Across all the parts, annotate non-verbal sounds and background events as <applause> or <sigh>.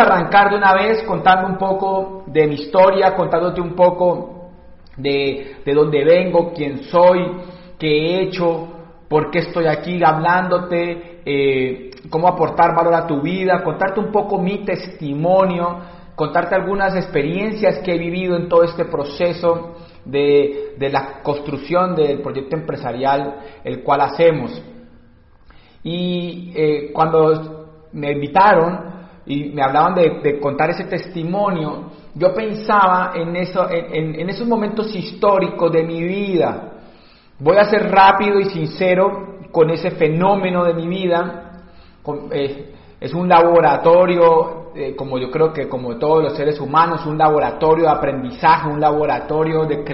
A arrancar de una vez contando un poco de mi historia, contándote un poco de, de dónde vengo, quién soy, qué he hecho, por qué estoy aquí hablándote, eh, cómo aportar valor a tu vida, contarte un poco mi testimonio, contarte algunas experiencias que he vivido en todo este proceso de, de la construcción del proyecto empresarial, el cual hacemos. Y eh, cuando me invitaron y me hablaban de, contar ese testimonio, yo pensaba en, eso, en, esos momentos históricos de mi vida. Voy a ser rápido y sincero con ese fenómeno de mi vida. Eh, es un laboratorio, eh, como yo creo que como todos los seres humanos, un laboratorio de aprendizaje, un laboratorio de,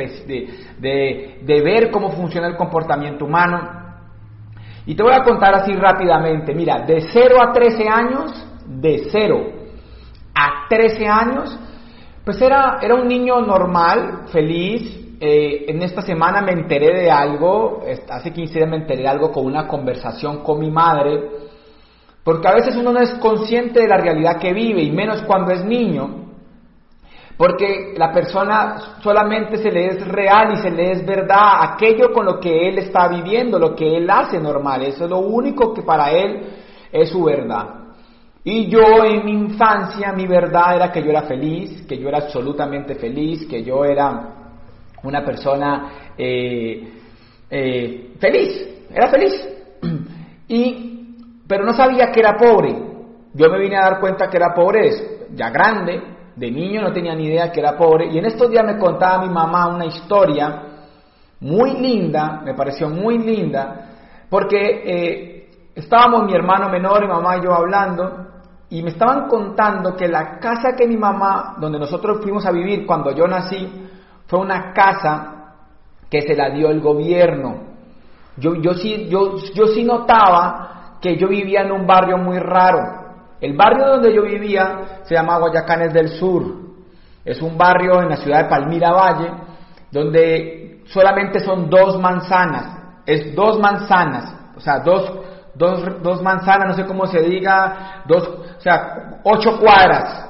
de, de ver cómo funciona el comportamiento humano. Y te voy a contar así rápidamente, mira, de 0 a 13 años, de 0 a 13 años, pues era, era un niño normal, feliz. Eh, en esta semana me enteré de algo, hace 15 días me enteré de algo con una conversación con mi madre, porque a veces uno no es consciente de la realidad que vive, y menos cuando es niño. Porque la persona solamente se le es real y se le es verdad aquello con lo que él está viviendo, lo que él hace normal. Eso es lo único que para él es su verdad. Y yo en mi infancia, mi verdad era que yo era feliz, que yo era absolutamente feliz, que yo era una persona eh, eh, feliz, era feliz. <clears throat> Y, pero no sabía que era pobre. Yo me vine a dar cuenta que era pobre ya grande, de niño no tenía ni idea que era pobre y en estos días me contaba mi mamá una historia muy linda, me pareció muy linda, porque eh, estábamos mi hermano menor y mamá y yo hablando y me estaban contando que la casa que mi mamá, donde nosotros fuimos a vivir cuando yo nací, fue una casa que se la dio el gobierno. Yo, yo, sí, yo, yo sí notaba que yo vivía en un barrio muy raro. El barrio donde yo vivía se llama Guayacanes del Sur. Es un barrio en la ciudad de Palmira Valle, donde solamente son dos manzanas. Es dos manzanas, o sea, dos, dos, dos manzanas, no sé cómo se diga, dos, o sea, ocho cuadras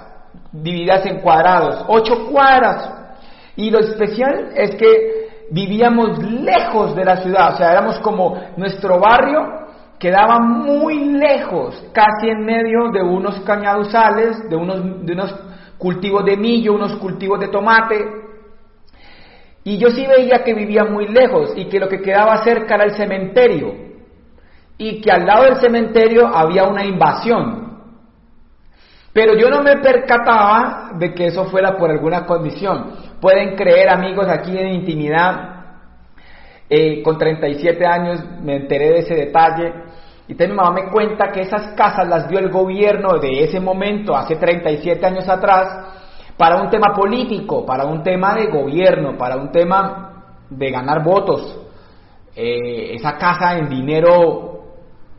divididas en cuadrados, ocho cuadras. Y lo especial es que vivíamos lejos de la ciudad, o sea, éramos como nuestro barrio quedaba muy lejos, casi en medio de unos cañaduzales, de unos, de unos cultivos de millo, unos cultivos de tomate. Y yo sí veía que vivía muy lejos y que lo que quedaba cerca era el cementerio. Y que al lado del cementerio había una invasión. Pero yo no me percataba de que eso fuera por alguna condición. Pueden creer, amigos, aquí en intimidad, eh, con 37 años me enteré de ese detalle. Y mi mamá me cuenta que esas casas las dio el gobierno de ese momento, hace 37 años atrás, para un tema político, para un tema de gobierno, para un tema de ganar votos. Eh, esa casa en dinero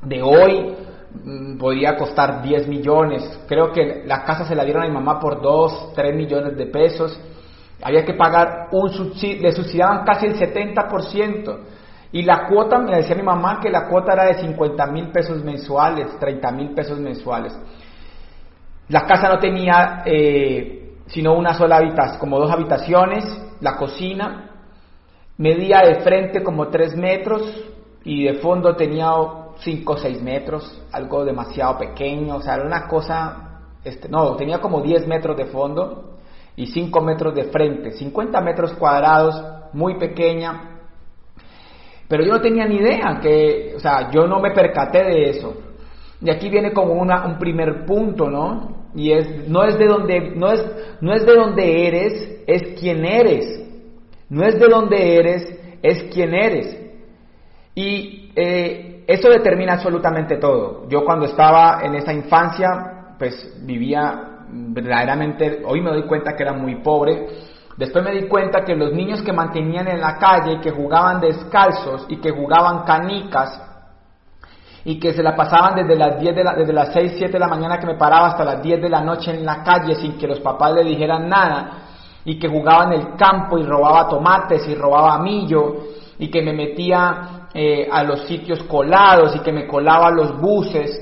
de hoy mm, podría costar 10 millones. Creo que la casa se la dieron a mi mamá por 2, 3 millones de pesos. Había que pagar un subsidio, le subsidiaban casi el 70%. Y la cuota, me decía mi mamá que la cuota era de 50 mil pesos mensuales, 30 mil pesos mensuales. La casa no tenía eh, sino una sola habitación, como dos habitaciones, la cocina, medía de frente como 3 metros y de fondo tenía 5 o 6 metros, algo demasiado pequeño, o sea, era una cosa, este, no, tenía como 10 metros de fondo y 5 metros de frente, 50 metros cuadrados, muy pequeña. Pero yo no tenía ni idea que, o sea, yo no me percaté de eso. Y aquí viene como una, un primer punto, ¿no? Y es, no es de donde, no es, no es de donde eres, es quien eres. No es de donde eres, es quien eres. Y eh, eso determina absolutamente todo. Yo cuando estaba en esa infancia, pues vivía verdaderamente, hoy me doy cuenta que era muy pobre. Después me di cuenta que los niños que mantenían en la calle que jugaban descalzos y que jugaban canicas y que se la pasaban desde las, 10 de la, desde las 6, 7 de la mañana que me paraba hasta las 10 de la noche en la calle sin que los papás le dijeran nada y que jugaba en el campo y robaba tomates y robaba millo y que me metía eh, a los sitios colados y que me colaba los buses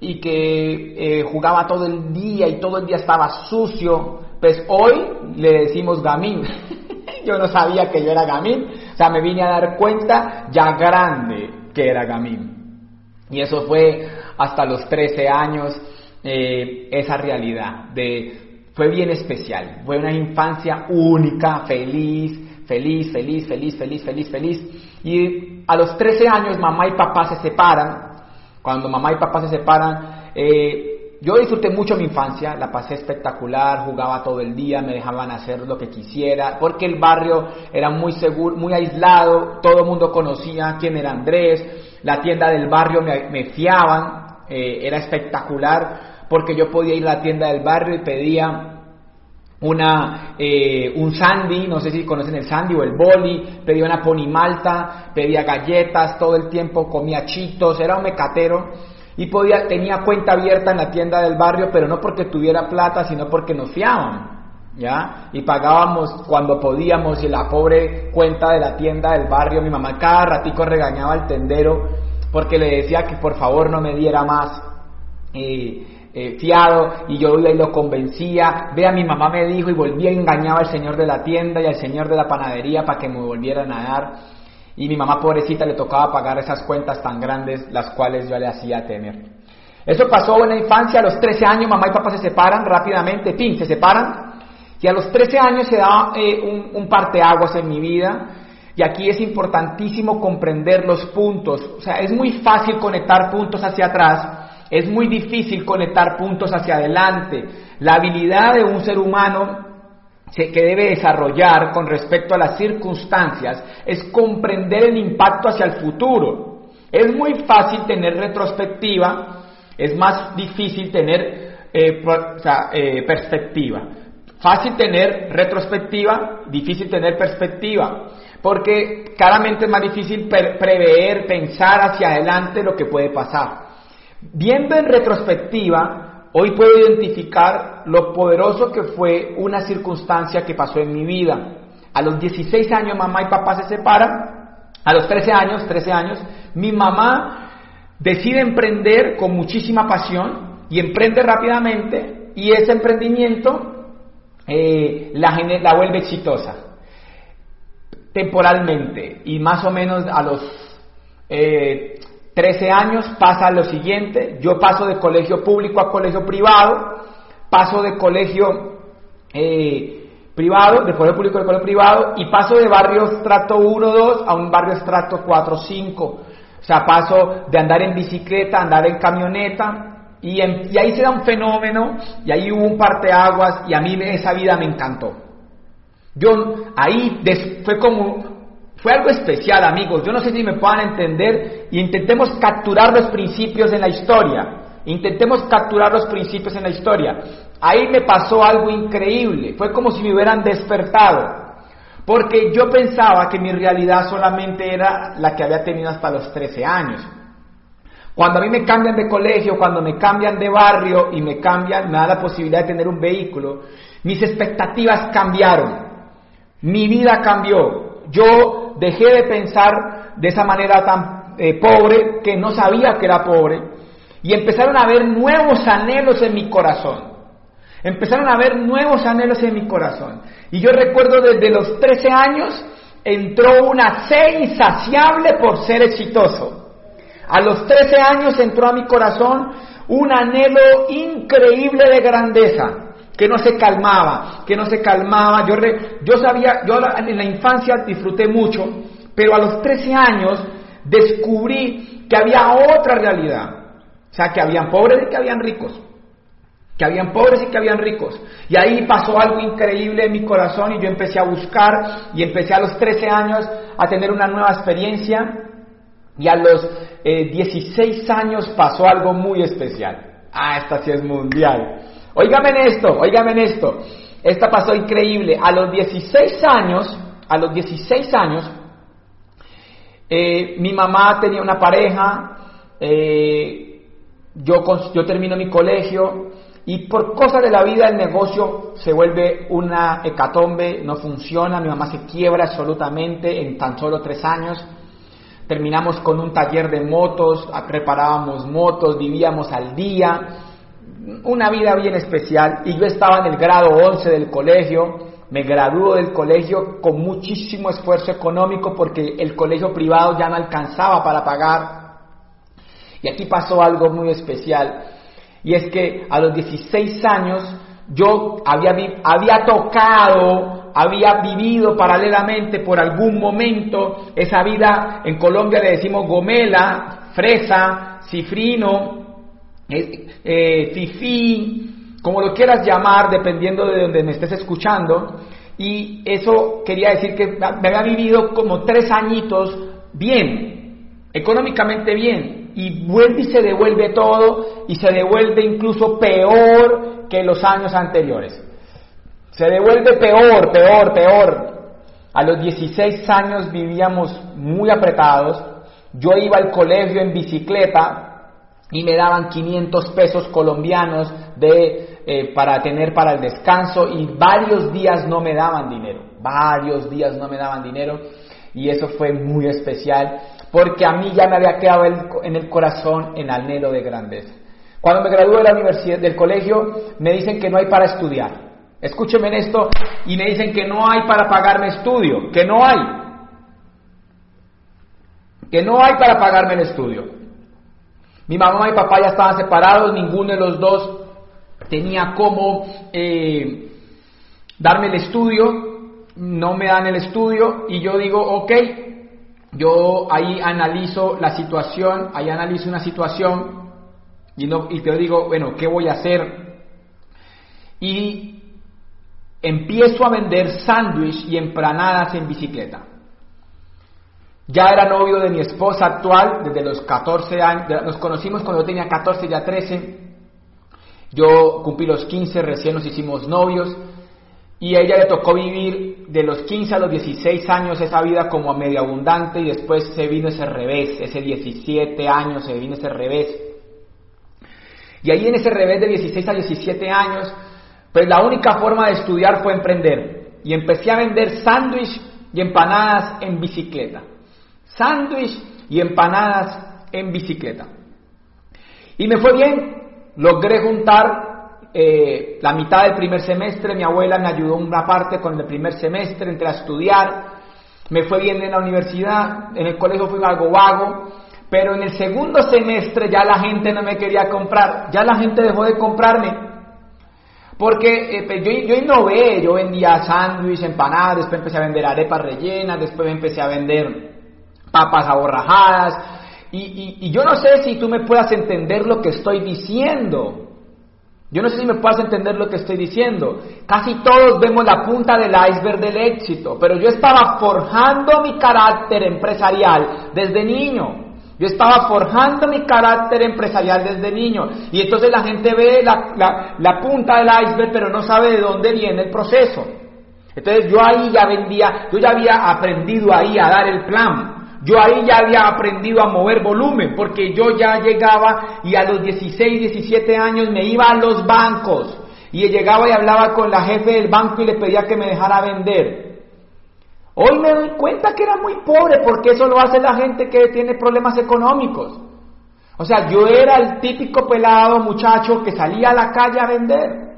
y que eh, jugaba todo el día y todo el día estaba sucio, pues hoy le decimos gamín. <laughs> yo no sabía que yo era gamín, o sea, me vine a dar cuenta ya grande que era gamín. Y eso fue hasta los 13 años, eh, esa realidad de, fue bien especial, fue una infancia única, feliz, feliz, feliz, feliz, feliz, feliz, feliz. Y a los 13 años mamá y papá se separan, cuando mamá y papá se separan, eh, yo disfruté mucho mi infancia, la pasé espectacular, jugaba todo el día, me dejaban hacer lo que quisiera, porque el barrio era muy seguro, muy aislado, todo el mundo conocía quién era Andrés, la tienda del barrio me, fiaban, eh, era espectacular, porque yo podía ir a la tienda del barrio y pedía una, eh, un sandy, no sé si conocen el sandy o el boli, pedía una pony malta, pedía galletas, todo el tiempo comía chitos, era un mecatero y podía, tenía cuenta abierta en la tienda del barrio, pero no porque tuviera plata, sino porque nos fiaban, ¿ya? Y pagábamos cuando podíamos y la pobre cuenta de la tienda del barrio, mi mamá cada ratico regañaba al tendero porque le decía que por favor no me diera más. Eh, eh, fiado y yo iba y lo convencía, vea mi mamá me dijo y volvía y engañaba al señor de la tienda y al señor de la panadería para que me volvieran a dar. Y mi mamá pobrecita le tocaba pagar esas cuentas tan grandes las cuales yo le hacía tener. Eso pasó en la infancia, a los 13 años mamá y papá se separan rápidamente, pin, se separan. Y a los 13 años se da eh, un, un parteaguas en mi vida. Y aquí es importantísimo comprender los puntos, o sea, es muy fácil conectar puntos hacia atrás, es muy difícil conectar puntos hacia adelante. La habilidad de un ser humano que debe desarrollar con respecto a las circunstancias es comprender el impacto hacia el futuro. Es muy fácil tener retrospectiva, es más difícil tener eh, eh, perspectiva. Fácil tener retrospectiva, difícil tener perspectiva, porque claramente es más difícil prever, pensar hacia adelante lo que puede pasar. Viendo en retrospectiva, hoy puedo identificar lo poderoso que fue una circunstancia que pasó en mi vida. A los 16 años mamá y papá se separan. A los 13 años, 13 años, mi mamá decide emprender con muchísima pasión y emprende rápidamente y ese emprendimiento eh, la, la vuelve exitosa temporalmente y más o menos a los eh, 13 años pasa lo siguiente, yo paso de colegio público a colegio privado, paso de colegio eh, privado, de colegio público a colegio privado, y paso de barrio estrato 1, 2 a un barrio estrato 4, 5. O sea, paso de andar en bicicleta andar en camioneta, y ahí se da un fenómeno, y ahí hubo un parteaguas, y a mí esa vida me encantó. Yo ahí fue como fue algo especial, amigos. Yo no sé si me puedan entender. Intentemos capturar los principios en la historia. Intentemos capturar los principios en la historia. Ahí me pasó algo increíble. Fue como si me hubieran despertado. Porque yo pensaba que mi realidad solamente era la que había tenido hasta los 13 años. Cuando a mí me cambian de colegio, cuando me cambian de barrio y me cambian, me da la posibilidad de tener un vehículo, mis expectativas cambiaron. Mi vida cambió. Yo dejé de pensar de esa manera tan eh, pobre que no sabía que era pobre y empezaron a haber nuevos anhelos en mi corazón. Empezaron a haber nuevos anhelos en mi corazón. Y yo recuerdo desde los 13 años entró una sed insaciable por ser exitoso. A los 13 años entró a mi corazón un anhelo increíble de grandeza que no se calmaba, que no se calmaba. Yo, yo sabía, yo en la infancia disfruté mucho, pero a los 13 años descubrí que había otra realidad. O sea, que habían pobres y que habían ricos. Que habían pobres y que habían ricos. Y ahí pasó algo increíble en mi corazón y yo empecé a buscar y empecé a los 13 años a tener una nueva experiencia. Y a los 16 eh, años pasó algo muy especial. Ah, esta sí es mundial. Óigame en esto, óigame en esto. Esta pasó increíble. A los 16 años, a los 16 años, eh, mi mamá tenía una pareja, eh, yo, termino mi colegio y por cosas de la vida el negocio se vuelve una hecatombe, no funciona, mi mamá se quiebra absolutamente en tan solo tres años. terminamos con un taller de motos, reparábamos motos, vivíamos al día, una vida bien especial y yo estaba en el grado 11 del colegio, me graduó del colegio con muchísimo esfuerzo económico porque el colegio privado ya no alcanzaba para pagar. Y aquí pasó algo muy especial y es que a los 16 años yo había, había tocado, había vivido paralelamente por algún momento esa vida, en Colombia le decimos gomela, fresa, cifrino, eh, eh, fifí, como lo quieras llamar, dependiendo de donde me estés escuchando. Y eso quería decir que me había vivido como tres añitos bien, económicamente bien, y vuelve y se devuelve todo, y se devuelve incluso peor que los años anteriores. Se devuelve peor, peor, peor. A los 16 años vivíamos muy apretados. Yo iba al colegio en bicicleta y me daban 500 pesos colombianos de, eh, para tener para el descanso y varios días no me daban dinero, varios días no me daban dinero y eso fue muy especial porque a mí ya me había quedado en el corazón en anhelo de grandeza. Cuando me gradué de la universidad, del colegio, me dicen que no hay para estudiar. Escúcheme en esto y me dicen que no hay para pagarme estudio, que no hay. Que no hay para pagarme el estudio. Mi mamá y papá ya estaban separados, ninguno de los dos tenía cómo eh, darme el estudio, no me dan el estudio y yo digo, ok, yo ahí analizo la situación, ahí analizo una situación y, no, y te digo, bueno, ¿qué voy a hacer? Y empiezo a vender sándwich y empranadas en bicicleta. Ya era novio de mi esposa actual desde los 14 años, nos conocimos cuando yo tenía 14, ya 13. Yo cumplí los 15, recién nos hicimos novios y a ella le tocó vivir de los 15 a los 16 años esa vida como a medio abundante y después se vino ese revés, ese 17 años se vino ese revés. Y ahí en ese revés de 16 a 17 años, pues la única forma de estudiar fue emprender. Y empecé a vender sándwich y empanadas en bicicleta sándwich y empanadas en bicicleta. Y me fue bien, logré juntar eh, la mitad del primer semestre, mi abuela me ayudó una parte con el primer semestre, entré a estudiar, me fue bien en la universidad, en el colegio fui algo vago, pero en el segundo semestre ya la gente no me quería comprar, ya la gente dejó de comprarme. Porque eh, pues, yo, yo, innové, yo vendía sándwich, empanadas, después empecé a vender arepas rellenas, después empecé a vender papas aborrajadas. Y, yo no sé si tú me puedas entender lo que estoy diciendo. Yo no sé si me puedas entender lo que estoy diciendo. Casi todos vemos la punta del iceberg del éxito, pero yo estaba forjando mi carácter empresarial desde niño. Yo estaba forjando mi carácter empresarial desde niño. Y entonces la gente ve la, la punta del iceberg, pero no sabe de dónde viene el proceso. Entonces yo ahí ya vendía, yo ya había aprendido ahí a dar el plan. Yo ahí ya había aprendido a mover volumen, porque yo ya llegaba y a los 16, 17 años me iba a los bancos y llegaba y hablaba con la jefe del banco y le pedía que me dejara vender. Hoy me doy cuenta que era muy pobre porque eso lo hace la gente que tiene problemas económicos. O sea, yo era el típico pelado muchacho que salía a la calle a vender.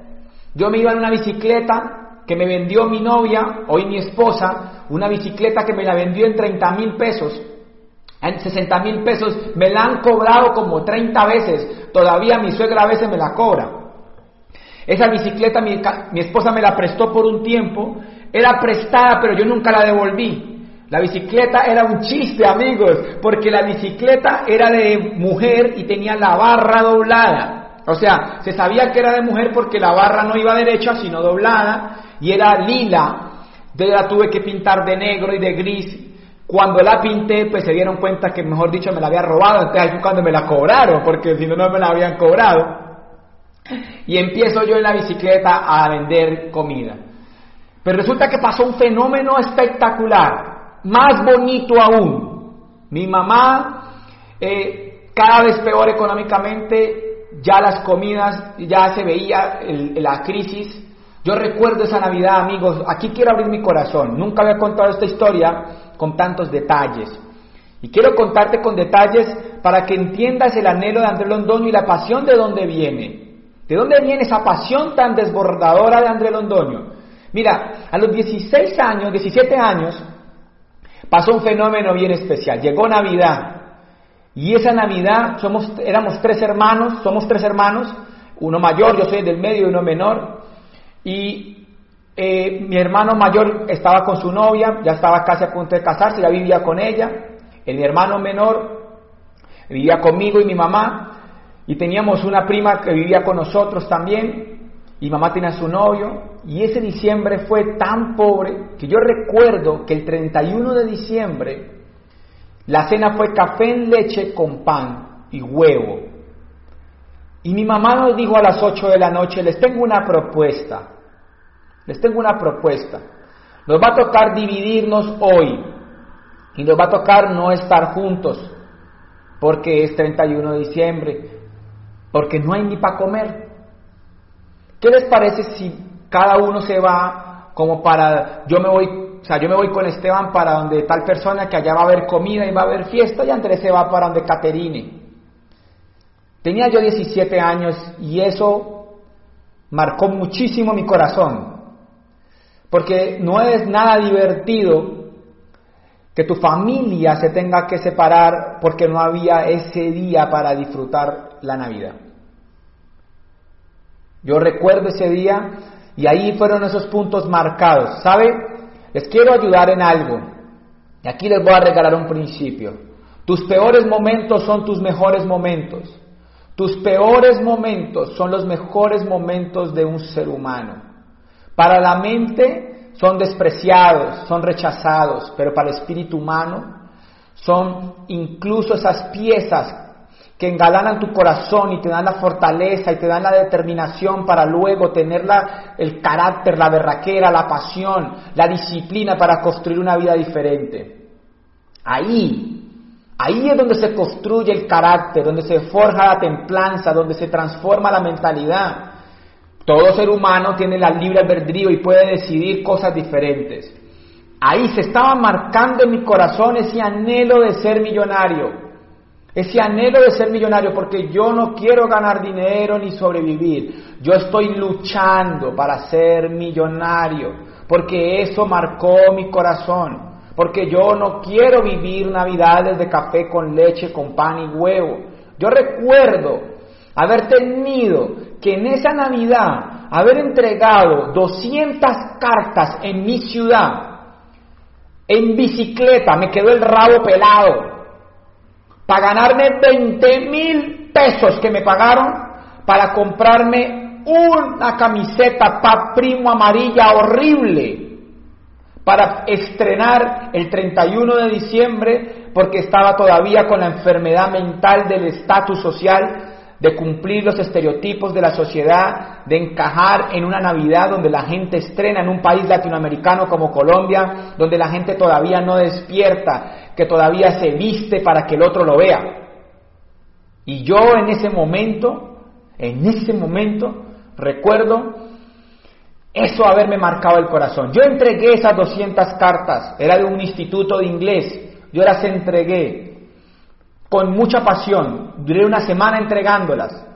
Yo me iba en una bicicleta que me vendió mi novia, hoy mi esposa, una bicicleta que me la vendió en 30 mil pesos, en 60 mil pesos, me la han cobrado como 30 veces, todavía mi suegra a veces me la cobra. Esa bicicleta mi, mi esposa me la prestó por un tiempo, era prestada pero yo nunca la devolví. La bicicleta era un chiste, amigos, porque la bicicleta era de mujer y tenía la barra doblada. O sea, se sabía que era de mujer porque la barra no iba derecha, sino doblada, y era lila, entonces la tuve que pintar de negro y de gris. Cuando la pinté, pues se dieron cuenta que, mejor dicho, me la había robado, entonces ahí cuando me la cobraron, porque si no, no me la habían cobrado. Y empiezo yo en la bicicleta a vender comida. Pero resulta que pasó un fenómeno espectacular, más bonito aún. Mi mamá, eh, cada vez peor económicamente, ya las comidas, ya se veía la crisis, yo recuerdo esa Navidad, amigos, aquí quiero abrir mi corazón. Nunca había contado esta historia con tantos detalles. Y quiero contarte con detalles para que entiendas el anhelo de André Londoño y la pasión de dónde viene. ¿De dónde viene esa pasión tan desbordadora de André Londoño? Mira, a los 16 años, 17 años, pasó un fenómeno bien especial. Llegó Navidad. Y esa Navidad somos, éramos tres hermanos, somos tres hermanos, uno mayor, yo soy del medio y uno menor. Y eh, mi hermano mayor estaba con su novia, ya estaba casi a punto de casarse, ya vivía con ella. El, mi hermano menor vivía conmigo y mi mamá. Y teníamos una prima que vivía con nosotros también. Y mamá tenía su novio. Y ese diciembre fue tan pobre que yo recuerdo que el 31 de diciembre la cena fue café en leche con pan y huevo. Y mi mamá nos dijo a las 8 de la noche, les tengo una propuesta. Les tengo una propuesta. Nos va a tocar dividirnos hoy. Y nos va a tocar no estar juntos. Porque es 31 de diciembre porque no hay ni para comer. ¿Qué les parece si cada uno se va como para, yo me voy, o sea, yo me voy con Esteban para donde tal persona que allá va a haber comida y va a haber fiesta y Andrés se va para donde Caterine? Tenía yo 17 años y eso marcó muchísimo mi corazón, porque no es nada divertido que tu familia se tenga que separar porque no había ese día para disfrutar la Navidad. Yo recuerdo ese día y ahí fueron esos puntos marcados. ¿Sabe? Les quiero ayudar en algo. Y aquí les voy a regalar un principio. Tus peores momentos son tus mejores momentos. Tus peores momentos son los mejores momentos de un ser humano. Para la mente son despreciados, son rechazados, pero para el espíritu humano son incluso esas piezas que engalanan tu corazón y te dan la fortaleza y te dan la determinación para luego tener el carácter, la berraquera, la pasión, la disciplina para construir una vida diferente. Ahí, ahí es donde se construye el carácter, donde se forja la templanza, donde se transforma la mentalidad. Todo ser humano tiene la libre albedrío y puede decidir cosas diferentes. Ahí se estaba marcando en mi corazón ese anhelo de ser millonario ese anhelo de ser millonario, porque yo no quiero ganar dinero ni sobrevivir. Yo estoy luchando para ser millonario, porque eso marcó mi corazón. Porque yo no quiero vivir navidades de café con leche, con pan y huevo. Yo recuerdo haber tenido que en esa Navidad haber entregado 200 cartas en mi ciudad, en bicicleta, me quedó el rabo pelado para ganarme 20 mil pesos que me pagaron para comprarme una camiseta pa primo amarilla horrible para estrenar el 31 de diciembre porque estaba todavía con la enfermedad mental del estatus social de cumplir los estereotipos de la sociedad, de encajar en una Navidad donde la gente estrena en un país latinoamericano como Colombia, donde la gente todavía no despierta, que todavía se viste para que el otro lo vea. Y yo en ese momento, en ese momento, recuerdo eso haberme marcado el corazón. Yo entregué esas 200 cartas, era de un instituto de inglés, yo las entregué con mucha pasión. Duré una semana entregándolas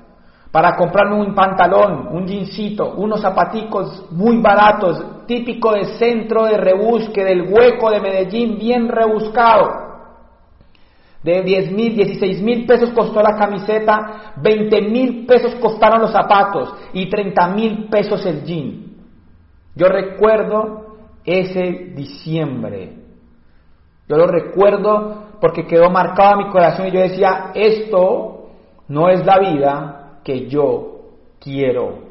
para comprarme un pantalón, un jeansito, unos zapaticos muy baratos, típico de centro de rebusque, del hueco de Medellín, bien rebuscado. De 10 mil, 16 mil pesos costó la camiseta, 20 mil pesos costaron los zapatos y 30 mil pesos el jean. Yo recuerdo ese diciembre. Yo lo recuerdo porque quedó marcado en mi corazón y yo decía, esto no es la vida que yo quiero.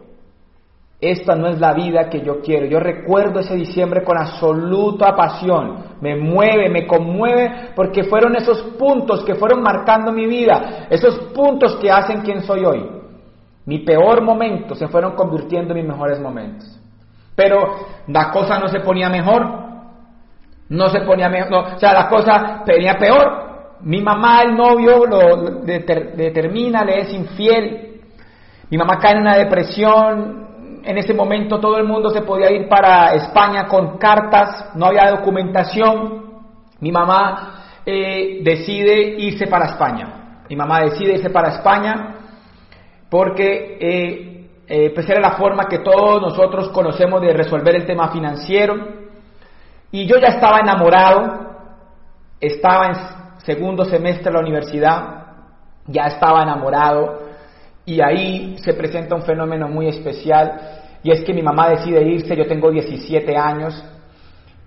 Esta no es la vida que yo quiero. Yo recuerdo ese diciembre con absoluta pasión. Me mueve, me conmueve, porque fueron esos puntos que fueron marcando mi vida, esos puntos que hacen quien soy hoy. Mi peor momento se fueron convirtiendo en mis mejores momentos. Pero la cosa no se ponía mejor, no se ponía mejor, o sea, la cosa venía peor. Mi mamá, el novio, lo determina, le es infiel. Mi mamá cae en una depresión. En ese momento todo el mundo se podía ir para España con cartas, no había documentación. Mi mamá eh, decide irse para España. Mi mamá decide irse para España porque eh, eh, pues era la forma que todos nosotros conocemos de resolver el tema financiero. Y yo ya estaba enamorado, estaba en segundo semestre de la universidad, ya estaba enamorado y ahí se presenta un fenómeno muy especial y es que mi mamá decide irse, yo tengo 17 años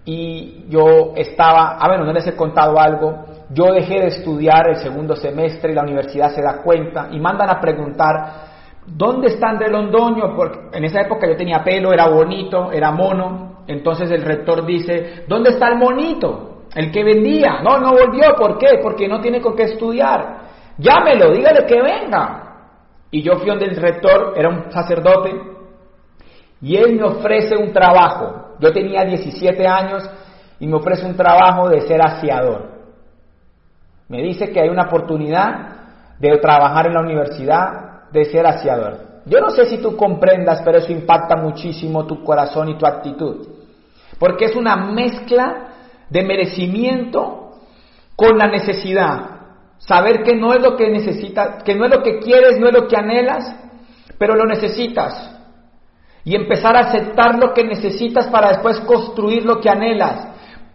y yo estaba, ah bueno, no les he contado algo, yo dejé de estudiar el segundo semestre y la universidad se da cuenta y mandan a preguntar, ¿dónde está André Londoño? Porque en esa época yo tenía pelo, era bonito, era mono, entonces el rector dice, ¿dónde está el monito? El que vendía. No, no volvió, ¿por qué? Porque no tiene con qué estudiar. Llámelo, dígale que venga. Y yo fui donde el rector, era un sacerdote, y él me ofrece un trabajo. Yo tenía 17 años y me ofrece un trabajo de ser aseador. Me dice que hay una oportunidad de trabajar en la universidad de ser aseador. Yo no sé si tú comprendas, pero eso impacta muchísimo tu corazón y tu actitud. Porque es una mezcla de merecimiento con la necesidad. Saber que no es lo que necesitas, que no es lo que quieres, no es lo que anhelas, pero lo necesitas. Y empezar a aceptar lo que necesitas para después construir lo que anhelas.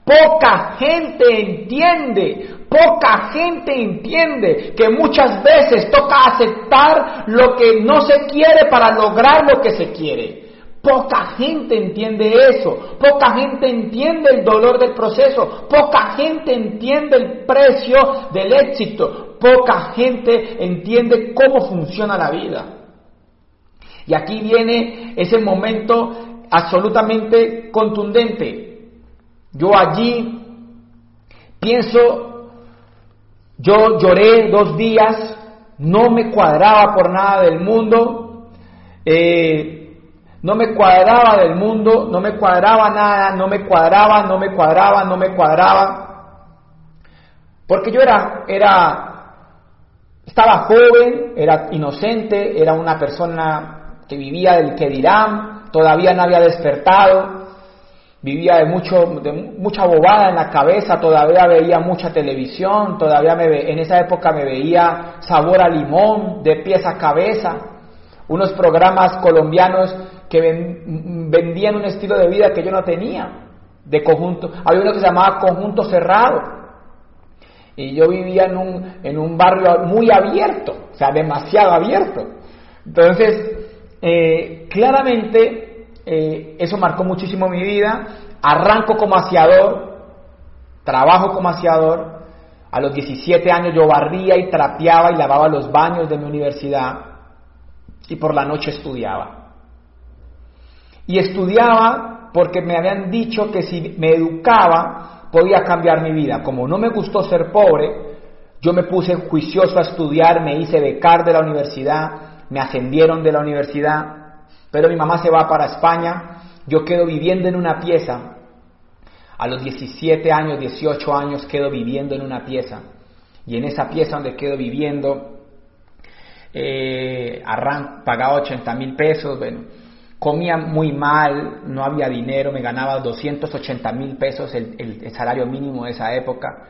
Poca gente entiende, poca gente entiende que muchas veces toca aceptar lo que no se quiere para lograr lo que se quiere. Poca gente entiende eso, poca gente entiende el dolor del proceso, poca gente entiende el precio del éxito, poca gente entiende cómo funciona la vida. Y aquí viene ese momento absolutamente contundente. Yo allí pienso, yo lloré dos días, no me cuadraba por nada del mundo. Eh, no me cuadraba del mundo, no me cuadraba nada, no me cuadraba, no me cuadraba, no me cuadraba. Porque yo era, era, estaba joven, era inocente, era una persona que vivía del que dirán, todavía no había despertado, vivía de, mucho, de mucha bobada en la cabeza, todavía veía mucha televisión, todavía me, en esa época me veía sabor a limón, de pies a cabeza, unos programas colombianos que vendían un estilo de vida que yo no tenía, de conjunto. Había uno que se llamaba conjunto cerrado. Y yo vivía en un, en un barrio muy abierto, o sea, demasiado abierto. Entonces, eh, claramente, eh, eso marcó muchísimo mi vida. Arranco como aseador, trabajo como aseador. A los 17 años yo barría y trapeaba y lavaba los baños de mi universidad y por la noche estudiaba. Y estudiaba porque me habían dicho que si me educaba podía cambiar mi vida. Como no me gustó ser pobre, yo me puse juicioso a estudiar, me hice becar de la universidad, me ascendieron de la universidad, pero mi mamá se va para España, yo quedo viviendo en una pieza. A los 17 años, 18 años quedo viviendo en una pieza. Y en esa pieza donde quedo viviendo, eh, pagaba 80 mil pesos, bueno, comía muy mal, no había dinero, me ganaba 280 mil pesos el, salario mínimo de esa época.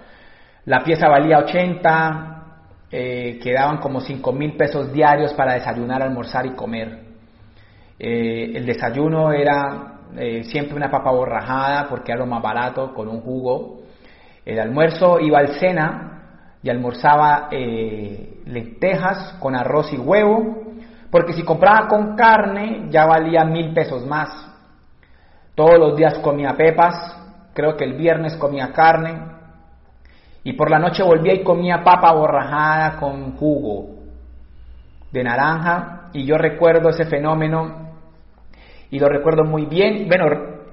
La pieza valía 80, eh, quedaban como 5 mil pesos diarios para desayunar, almorzar y comer. Eh, el desayuno era eh, siempre una papa borrajada porque era lo más barato, con un jugo. El almuerzo iba al cena y almorzaba lentejas con arroz y huevo porque si compraba con carne ya valía mil pesos más. Todos los días comía pepas, creo que el viernes comía carne. Y por la noche volvía y comía papa borrajada con jugo de naranja. Y yo recuerdo ese fenómeno y lo recuerdo muy bien. Bueno,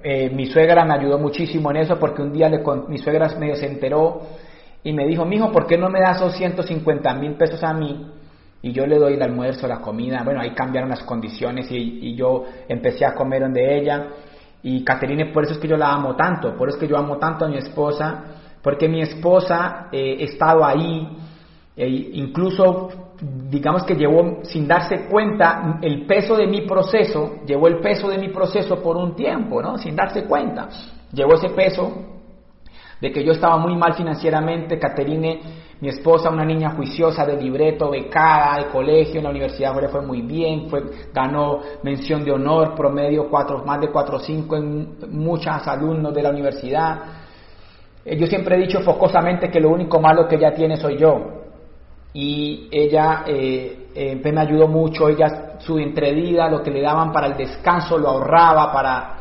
eh, mi suegra me ayudó muchísimo en eso porque un día le, mi suegra medio se enteró y me dijo, mijo, ¿por qué no me das esos 150 mil pesos a mí? y yo le doy el almuerzo, la comida, bueno, ahí cambiaron las condiciones y, yo empecé a comer donde ella. Y Caterine, por eso es que yo la amo tanto, por eso es que yo amo tanto a mi esposa, porque mi esposa eh, estado ahí, e incluso digamos que llevó sin darse cuenta el peso de mi proceso, llevó el peso de mi proceso por un tiempo, ¿no? Sin darse cuenta, llevó ese peso de que yo estaba muy mal financieramente, Caterine, mi esposa, una niña juiciosa de libreto, becada, de colegio, en la universidad le fue muy bien, fue, ganó mención de honor, promedio cuatro, más de 4.5 en muchos alumnos de la universidad. Eh, yo siempre he dicho focosamente que lo único malo que ella tiene soy yo. Y ella eh, eh, me ayudó mucho, ella su entrevida, lo que le daban para el descanso lo ahorraba para,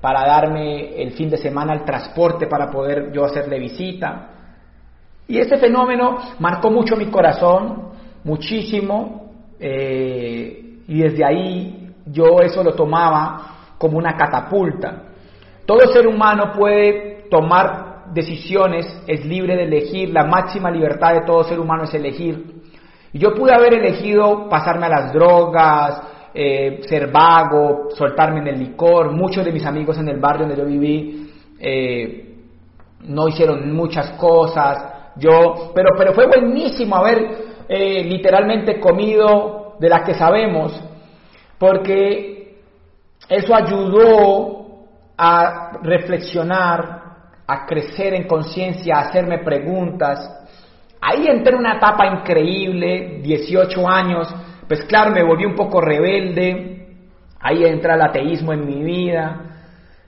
para darme el fin de semana el transporte para poder yo hacerle visita. Y ese fenómeno marcó mucho mi corazón, muchísimo, y desde ahí yo eso lo tomaba como una catapulta. Todo ser humano puede tomar decisiones, es libre de elegir, la máxima libertad de todo ser humano es elegir. Yo pude haber elegido pasarme a las drogas, eh, ser vago, soltarme en el licor. Muchos de mis amigos en el barrio donde yo viví eh, no hicieron muchas cosas. Yo, pero, pero fue buenísimo haber eh, literalmente comido de las que sabemos, porque eso ayudó a reflexionar a crecer en conciencia, a hacerme preguntas. Ahí entré en una etapa increíble, 18 años, pues claro, me volví un poco rebelde, ahí entra el ateísmo en mi vida,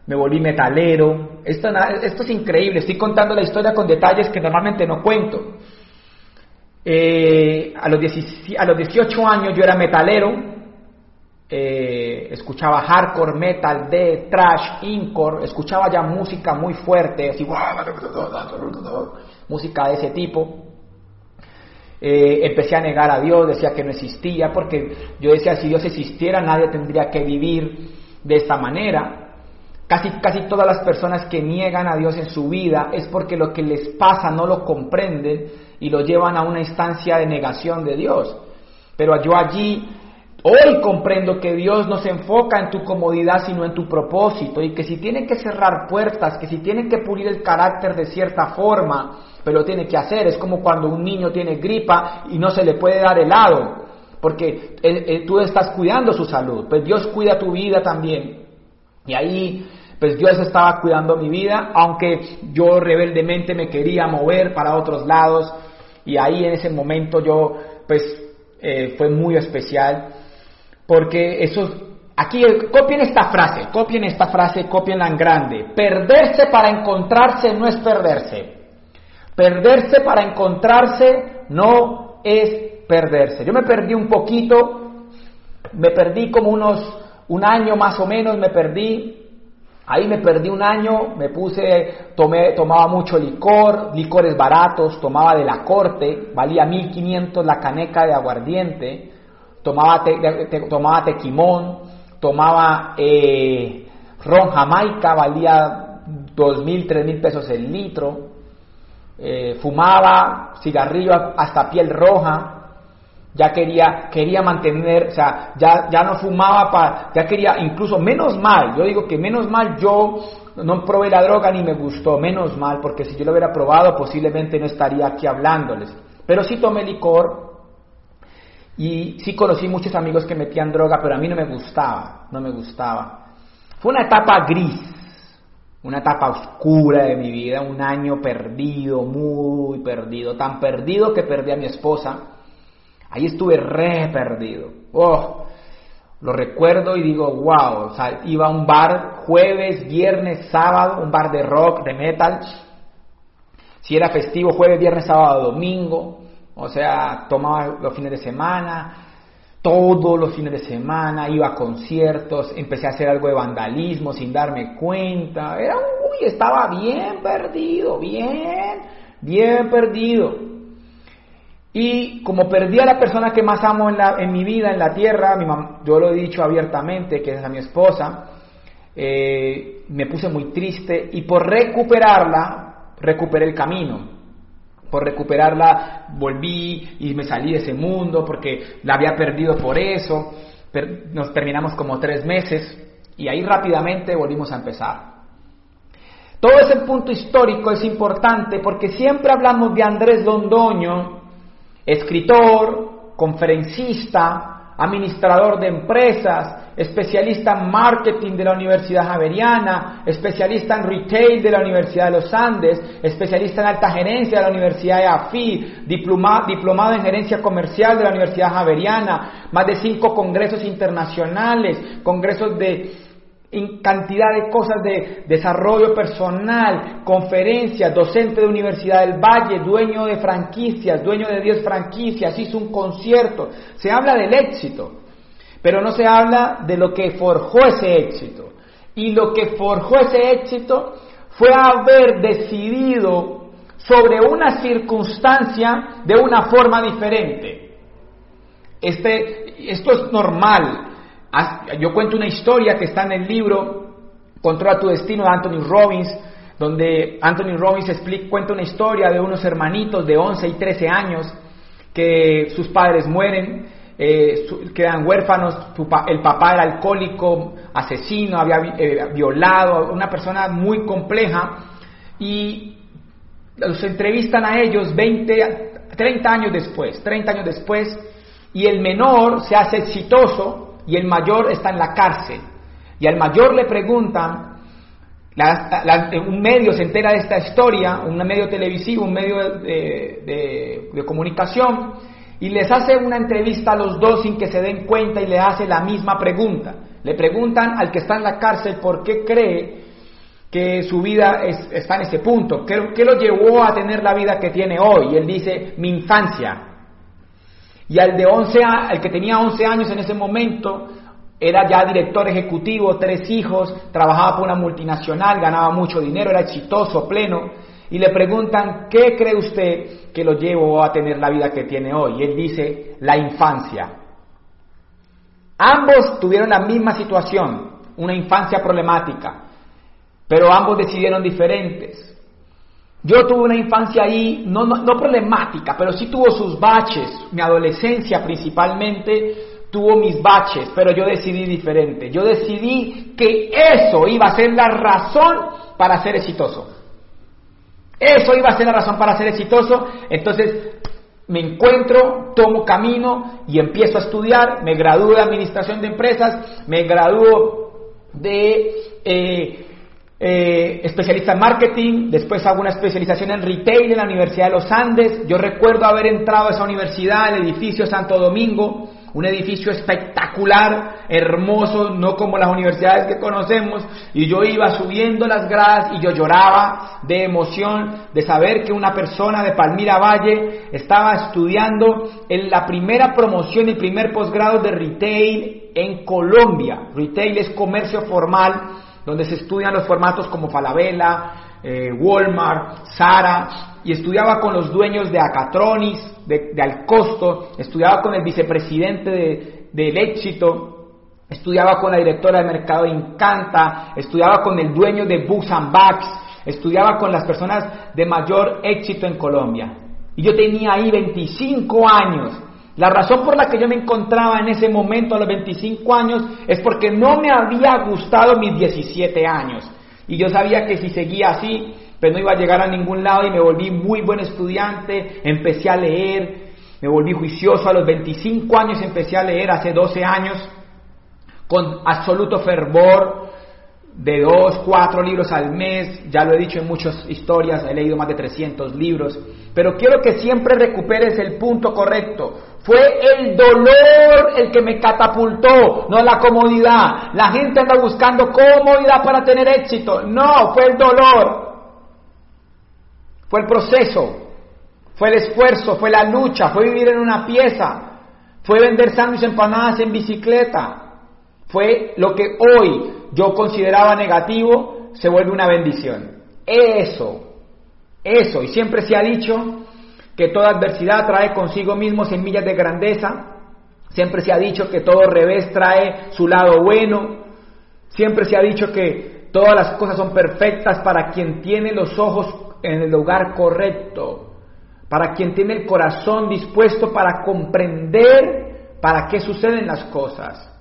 me volví metalero. Esto, esto es increíble, estoy contando la historia con detalles que normalmente no cuento. Eh, a, los a los 18 años yo era metalero, eh, escuchaba hardcore, metal, de trash, incore, escuchaba ya música muy fuerte, así, música de ese tipo. Eh, empecé a negar a Dios, decía que no existía, porque yo decía, si Dios existiera, nadie tendría que vivir de esta manera. Casi, casi todas las personas que niegan a Dios en su vida es porque lo que les pasa no lo comprenden y lo llevan a una instancia de negación de Dios. Pero yo allí Hoy comprendo que Dios no se enfoca en tu comodidad, sino en tu propósito, y que si tiene que cerrar puertas, que si tiene que pulir el carácter de cierta forma, pero lo tiene que hacer. Es como cuando un niño tiene gripa y no se le puede dar helado, porque tú estás cuidando su salud, pues Dios cuida tu vida también. Y ahí, pues Dios estaba cuidando mi vida, aunque yo rebeldemente me quería mover para otros lados, y ahí en ese momento yo, pues, eh, fue muy especial porque eso, aquí copien esta frase, copien esta frase, copienla en grande. Perderse para encontrarse no es perderse. Perderse para encontrarse no es perderse. Yo me perdí un poquito, me perdí como unos, un año más o menos, me perdí. Ahí me perdí un año, me puse, tomé, tomaba mucho licor, licores baratos, tomaba de la corte, valía 1500 la caneca de aguardiente tomaba, tomaba tequimón, tomaba eh, ron jamaica, valía dos mil, tres mil pesos el litro, eh, fumaba cigarrillo hasta piel roja, ya quería, quería mantener, o sea, ya, ya no fumaba para, ya quería, incluso menos mal, yo digo que menos mal yo no probé la droga ni me gustó, menos mal, porque si yo lo hubiera probado posiblemente no estaría aquí hablándoles. Pero sí tomé licor, y sí conocí muchos amigos que metían droga, pero a mí no me gustaba, no me gustaba. Fue una etapa gris, una etapa oscura de mi vida, un año perdido, muy perdido, tan perdido que perdí a mi esposa. Ahí estuve re perdido. Oh, lo recuerdo y digo, wow, o sea, iba a un bar jueves, viernes, sábado, un bar de rock, de metal. Si era festivo, jueves, viernes, sábado, domingo. O sea, tomaba los fines de semana, todos los fines de semana, iba a conciertos, empecé a hacer algo de vandalismo sin darme cuenta. Era, uy, estaba bien perdido, bien, bien perdido. Y como perdí a la persona que más amo en, la, en mi vida, en la tierra, mi yo lo he dicho abiertamente, que es a mi esposa, eh, me puse muy triste y por recuperarla, recuperé el camino por recuperarla volví y me salí de ese mundo porque la había perdido por eso. Nos terminamos como tres meses y ahí rápidamente volvimos a empezar. Todo ese punto histórico es importante porque siempre hablamos de Andrés Londoño, escritor, conferencista, administrador de empresas, especialista en marketing de la Universidad Javeriana, especialista en retail de la Universidad de los Andes, especialista en alta gerencia de la Universidad de AFI, diplomado en gerencia comercial de la Universidad Javeriana, más de cinco congresos internacionales, congresos de cantidad de cosas de desarrollo personal, conferencias, docente de Universidad del Valle, dueño de franquicias, dueño de 10 franquicias, hizo un concierto. Se habla del éxito, pero no se habla de lo que forjó ese éxito. Y lo que forjó ese éxito fue haber decidido sobre una circunstancia de una forma diferente. Este, esto es normal. Yo cuento una historia que está en el libro Controla tu destino de Anthony Robbins, donde Anthony Robbins explica, cuenta una historia de unos hermanitos de 11 y 13 años que sus padres mueren eh, quedan huérfanos, el papá era alcohólico, asesino, había eh, violado, una persona muy compleja, y los entrevistan a ellos 20, 30 años después, 30 años después, y el menor se hace exitoso y el mayor está en la cárcel. Y al mayor le preguntan, un medio se entera de esta historia, un medio televisivo, un medio de, de comunicación, y les hace una entrevista a los dos sin que se den cuenta y le hace la misma pregunta. Le preguntan al que está en la cárcel por qué cree que su vida está en ese punto, ¿Qué, ¿qué, lo llevó a tener la vida que tiene hoy. Y él dice, mi infancia. Y al, de 11, al que tenía 11 años en ese momento, era ya director ejecutivo, tres hijos, trabajaba por una multinacional, ganaba mucho dinero, era exitoso, pleno y le preguntan, ¿qué cree usted que lo llevó a tener la vida que tiene hoy? Y él dice, la infancia. Ambos tuvieron la misma situación, una infancia problemática, pero ambos decidieron diferentes. Yo tuve una infancia ahí, no, no, problemática, pero sí tuvo sus baches. Mi adolescencia principalmente tuvo mis baches, pero yo decidí diferente. Yo decidí que eso iba a ser la razón para ser exitoso. Eso iba a ser la razón para ser exitoso. Entonces me encuentro, tomo camino y empiezo a estudiar. Me gradúo de administración de empresas, me gradúo de eh, eh, especialista en marketing, después hago una especialización en retail en la Universidad de los Andes. Yo recuerdo haber entrado a esa universidad, el edificio Santo Domingo, un edificio espectacular, hermoso, no como las universidades que conocemos, y yo iba subiendo las gradas y yo lloraba de emoción de saber que una persona de Palmira Valle estaba estudiando en la primera promoción y primer posgrado de retail en Colombia. Retail es comercio formal, donde se estudian los formatos como Falabella, eh, Walmart, Sara, y estudiaba con los dueños de Acatronis, de, Alcosto, estudiaba con el vicepresidente de, del éxito, estudiaba con la directora de mercado de Encanta, estudiaba con el dueño de Books and Bags, estudiaba con las personas de mayor éxito en Colombia. Y yo tenía ahí 25 años. La razón por la que yo me encontraba en ese momento a los 25 años es porque no me había gustado mis 17 años. Y yo sabía que si seguía así, pero no iba a llegar a ningún lado y me volví muy buen estudiante, empecé a leer, me volví juicioso a los 25 años, empecé a leer hace 12 años con absoluto fervor, de dos, cuatro libros al mes, ya lo he dicho en muchas historias, he leído más de 300 libros, pero quiero que siempre recuperes el punto correcto. Fue el dolor el que me catapultó, no la comodidad. La gente anda buscando comodidad para tener éxito. No, fue el dolor. Fue el proceso, fue el esfuerzo, fue la lucha, fue vivir en una pieza, fue vender sándwiches empanadas en bicicleta, fue lo que hoy yo consideraba negativo, se vuelve una bendición. Eso, eso, y siempre se ha dicho que toda adversidad trae consigo mismo semillas de grandeza, siempre se ha dicho que todo revés trae su lado bueno, siempre se ha dicho que todas las cosas son perfectas para quien tiene los ojos en el lugar correcto, para quien tiene el corazón dispuesto para comprender para qué suceden las cosas,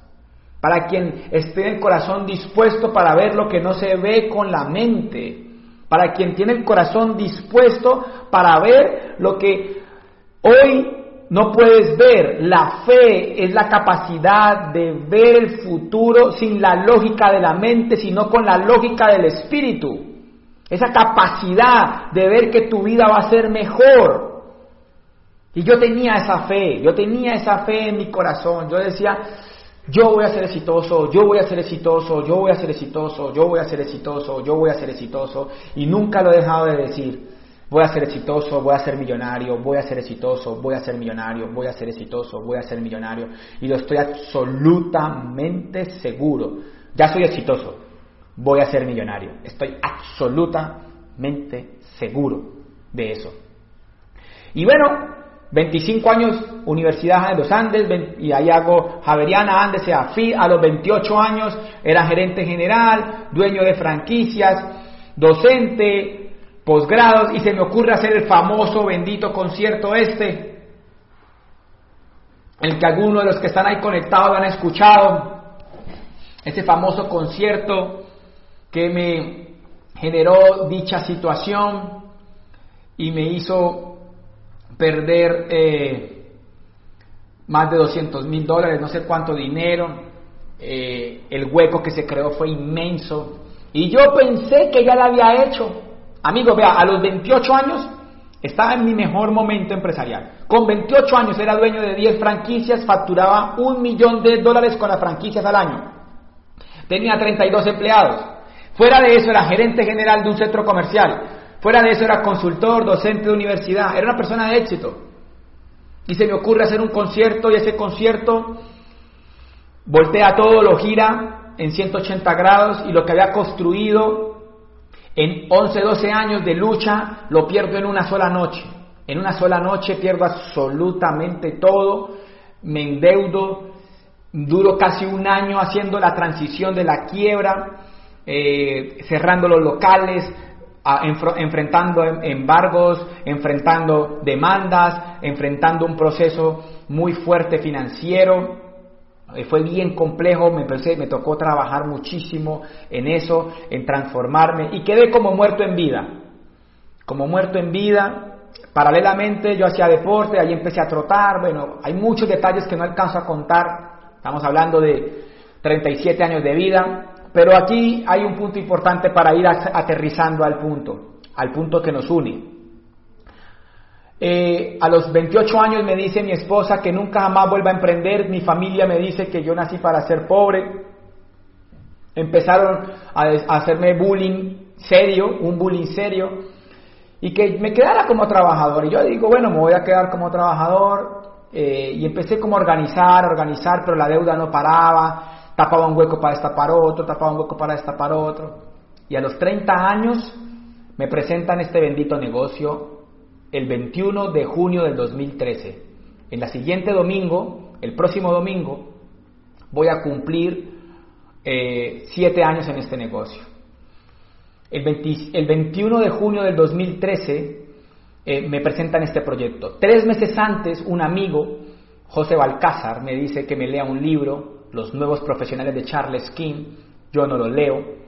para quien esté el corazón dispuesto para ver lo que no se ve con la mente, para quien tiene el corazón dispuesto para ver lo que hoy no puedes ver. La fe es la capacidad de ver el futuro sin la lógica de la mente, sino con la lógica del espíritu. Esa capacidad de ver que tu vida va a ser mejor. Y yo tenía esa fe, yo tenía esa fe en mi corazón. Yo decía, yo voy a ser exitoso, yo voy a ser exitoso, yo voy a ser exitoso, yo voy a ser exitoso, yo voy a ser exitoso. Y nunca lo he dejado de decir. Voy a ser exitoso, voy a ser millonario, voy a ser exitoso, voy a ser millonario, voy a ser exitoso, voy a ser millonario. Y lo estoy absolutamente seguro. Ya soy exitoso, voy a ser millonario. Estoy absolutamente seguro de eso. Y bueno, 25 años, Universidad de los Andes, y ahí hago Javeriana Andes, a los 28 años era gerente general, dueño de franquicias, docente, posgrados y se me ocurre hacer el famoso bendito concierto este, el que algunos de los que están ahí conectados han escuchado, ese famoso concierto que me generó dicha situación y me hizo perder eh, más de 200 mil dólares, no sé cuánto dinero, eh, el hueco que se creó fue inmenso y yo pensé que ya lo había hecho Amigo, vea, a los 28 años estaba en mi mejor momento empresarial. Con 28 años era dueño de 10 franquicias, facturaba un millón de dólares con las franquicias al año. Tenía 32 empleados. Fuera de eso era gerente general de un centro comercial. Fuera de eso era consultor, docente de universidad. Era una persona de éxito. Y se me ocurre hacer un concierto y ese concierto voltea todo, lo gira en 180 grados y lo que había construido en 11, 12 años de lucha lo pierdo en una sola noche. En una sola noche pierdo absolutamente todo, me endeudo, duro casi un año haciendo la transición de la quiebra, eh, cerrando los locales, enfrentando em, embargos, enfrentando demandas, enfrentando un proceso muy fuerte financiero. Eh, fue bien complejo, me, empecé, me tocó trabajar muchísimo en eso, en transformarme y quedé como muerto en vida. Como muerto en vida, paralelamente yo hacía deporte, ahí empecé a trotar, bueno, hay muchos detalles que no alcanzo a contar, estamos hablando de 37 años de vida, pero aquí hay un punto importante para ir aterrizando al punto, al punto que nos une. Eh, a los 28 años me dice mi esposa que nunca jamás vuelva a emprender. Mi familia me dice que yo nací para ser pobre. Empezaron a, hacerme bullying serio, un bullying serio, y que me quedara como trabajador. Y yo digo, bueno, me voy a quedar como trabajador. Eh, y empecé como a organizar, organizar, pero la deuda no paraba. Tapaba un hueco para destapar otro, tapaba un hueco para destapar otro. Y a los 30 años me presentan este bendito negocio el 21 de junio del 2013. En la siguiente domingo, el próximo domingo, voy a cumplir eh, siete años en este negocio. El, 21 de junio del 2013 eh, me presentan este proyecto. Tres meses antes, un amigo, José Balcázar, me dice que me lea un libro, Los nuevos profesionales de Charles King. Yo no lo leo.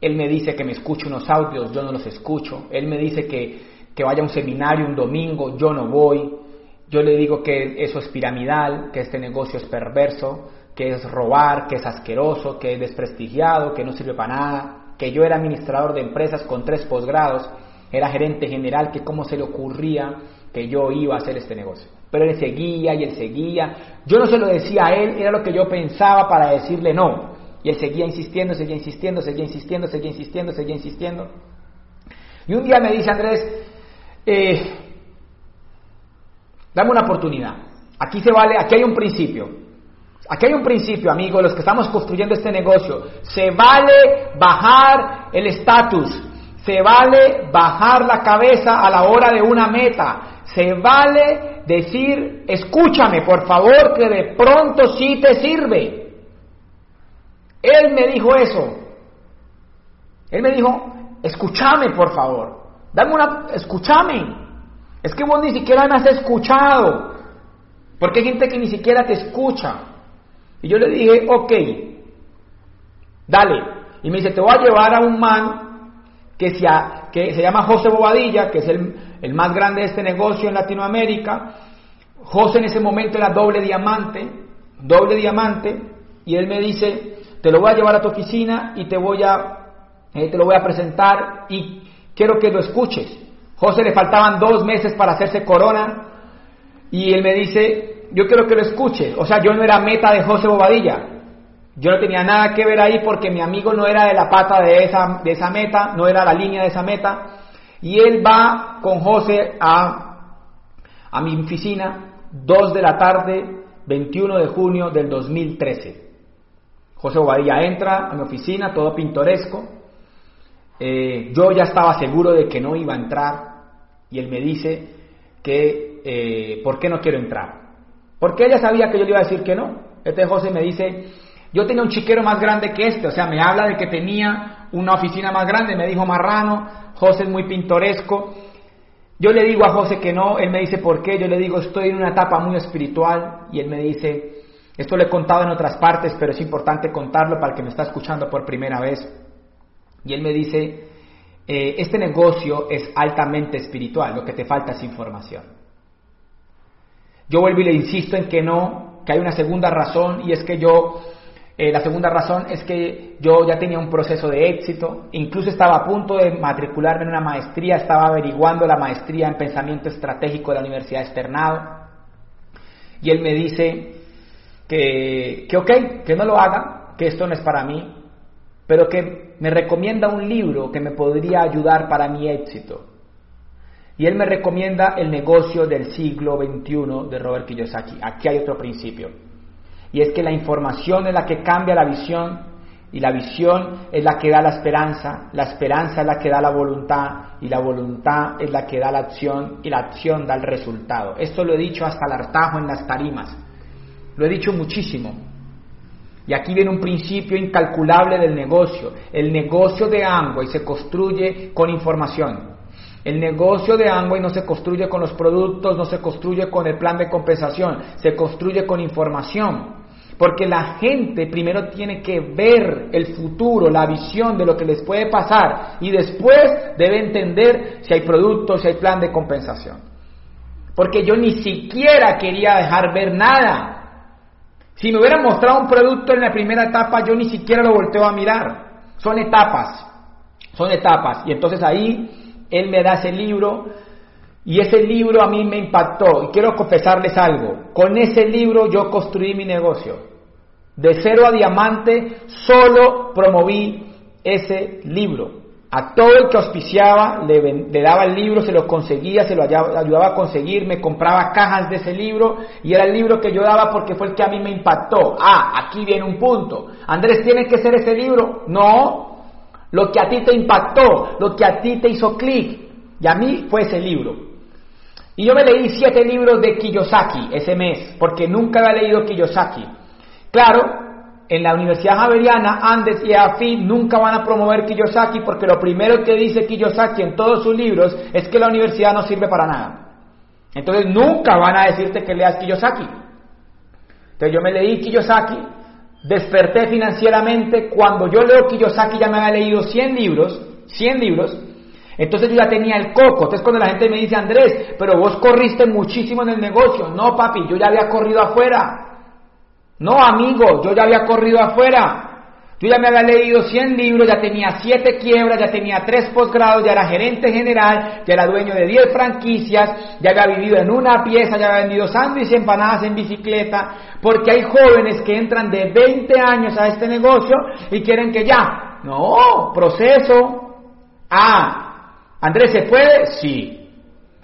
Él me dice que me escuche unos audios, yo no los escucho. Él me dice que que vaya a un seminario un domingo, yo no voy. Yo le digo que eso es piramidal, que este negocio es perverso, que es robar, que es asqueroso, que es desprestigiado, que no sirve para nada, que yo era administrador de empresas con tres posgrados, era gerente general, que cómo se le ocurría que yo iba a hacer este negocio. Pero él seguía y él seguía. Yo no se lo decía a él, era lo que yo pensaba para decirle no. Y él seguía insistiendo, seguía insistiendo, seguía insistiendo, seguía insistiendo, seguía insistiendo. Y un día me dice Andrés, eh, dame una oportunidad. Aquí se vale, aquí hay un principio. Aquí hay un principio, amigos, los que estamos construyendo este negocio. Se vale bajar el estatus. Se vale bajar la cabeza a la hora de una meta. Se vale decir, escúchame, por favor, que de pronto sí te sirve. Él me dijo eso. Él me dijo, escúchame, por favor. Dame una, escúchame. Es que vos ni siquiera me has escuchado. Porque hay gente que ni siquiera te escucha. Y yo le dije, ok, dale. Y me dice, te voy a llevar a un man que se, que se llama José Bobadilla, que es el, más grande de este negocio en Latinoamérica. José en ese momento era doble diamante, doble diamante, y él me dice, te lo voy a llevar a tu oficina y te voy a, eh, te lo voy a presentar y quiero que lo escuches. José le faltaban dos meses para hacerse corona y él me dice, yo quiero que lo escuche. O sea, yo no era meta de José Bobadilla. Yo no tenía nada que ver ahí porque mi amigo no era de la pata de esa, de esa meta, no era la línea de esa meta. Y él va con José a, a mi oficina, 2 de la tarde, 21 de junio del 2013. José Bobadilla entra a mi oficina, todo pintoresco. Eh, yo ya estaba seguro de que no iba a entrar y él me dice que, eh, ¿por qué no quiero entrar? Porque ella sabía que yo le iba a decir que no. Este José me dice, yo tenía un chiquero más grande que este, o sea, me habla de que tenía una oficina más grande, me dijo marrano, José es muy pintoresco. Yo le digo a José que no, él me dice por qué, yo le digo estoy en una etapa muy espiritual y él me dice, esto lo he contado en otras partes, pero es importante contarlo para el que me está escuchando por primera vez. Y él me dice, eh, este negocio es altamente espiritual, lo que te falta es información. Yo vuelvo y le insisto en que no, que hay una segunda razón y es que yo eh, la segunda razón es que yo ya tenía un proceso de éxito, incluso estaba a punto de matricularme en una maestría, estaba averiguando la maestría en pensamiento estratégico de la Universidad Externado. Y él me dice que, que ok, que no lo haga, que esto no es para mí, pero que me recomienda un libro que me podría ayudar para mi éxito. Y él me recomienda El negocio del siglo XXI de Robert Kiyosaki. Aquí hay otro principio. Y es que la información es la que cambia la visión y la visión es la que da la esperanza, la esperanza es la que da la voluntad y la voluntad es la que da la acción y la acción da el resultado. Esto lo he dicho hasta el hartajo en las tarimas, lo he dicho muchísimo. Y aquí viene un principio incalculable del negocio. El negocio de Amway se construye con información. El negocio de Amway no se construye con los productos, no se construye con el plan de compensación, se construye con información. Porque la gente primero tiene que ver el futuro, la visión de lo que les puede pasar y después debe entender si hay productos, si hay plan de compensación. Porque yo ni siquiera quería dejar ver nada. Si me hubieran mostrado un producto en la primera etapa, yo ni siquiera lo volteo a mirar. Son etapas, son etapas. Y entonces ahí él me da ese libro y ese libro a mí me impactó. Y quiero confesarles algo. Con ese libro yo construí mi negocio. De cero a diamante, solo promoví ese libro. A todo el que auspiciaba le, daba el libro, se lo conseguía, se lo ayudaba a conseguir, me compraba cajas de ese libro y era el libro que yo daba porque fue el que a mí me impactó. Ah, aquí viene un punto. Andrés, ¿tiene que ser ese libro? No. Lo que a ti te impactó, lo que a ti te hizo clic. Y a mí fue ese libro. Y yo me leí siete libros de Kiyosaki ese mes, porque nunca había leído Kiyosaki. Claro, en la Universidad Javeriana, Andes y AFI nunca van a promover Kiyosaki porque lo primero que dice Kiyosaki en todos sus libros es que la universidad no sirve para nada. Entonces nunca van a decirte que leas Kiyosaki. Entonces yo me leí Kiyosaki, desperté financieramente, cuando yo leo Kiyosaki ya me había leído 100 libros, 100 libros, entonces yo ya tenía el coco. Entonces cuando la gente me dice, Andrés, pero vos corriste muchísimo en el negocio. No, papi, yo ya había corrido afuera. No, amigo, yo ya había corrido afuera. Yo ya me había leído 100 libros, ya tenía 7 quiebras, ya tenía 3 posgrados, ya era gerente general, ya era dueño de 10 franquicias, ya había vivido en una pieza, ya había vendido sándwiches y empanadas en bicicleta, porque hay jóvenes que entran de 20 años a este negocio y quieren que ya. No, proceso. Ah, Andrés, ¿se puede? Sí.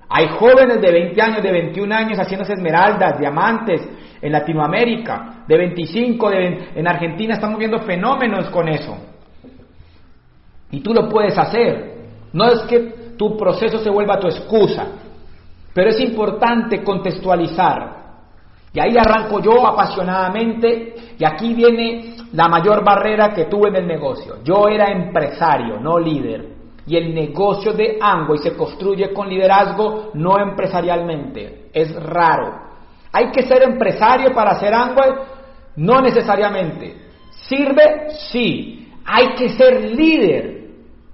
Hay jóvenes de 20 años, de 21 años haciéndose esmeraldas, diamantes, en Latinoamérica, de 25, en Argentina estamos viendo fenómenos con eso. Y tú lo puedes hacer. No es que tu proceso se vuelva tu excusa, pero es importante contextualizar. Y ahí arranco yo apasionadamente y aquí viene la mayor barrera que tuve en el negocio. Yo era empresario, no líder. Y el negocio de Amway se construye con liderazgo, no empresarialmente. Es raro. ¿Hay que ser empresario para hacer Amway? No necesariamente. ¿Sirve? Sí. Hay que ser líder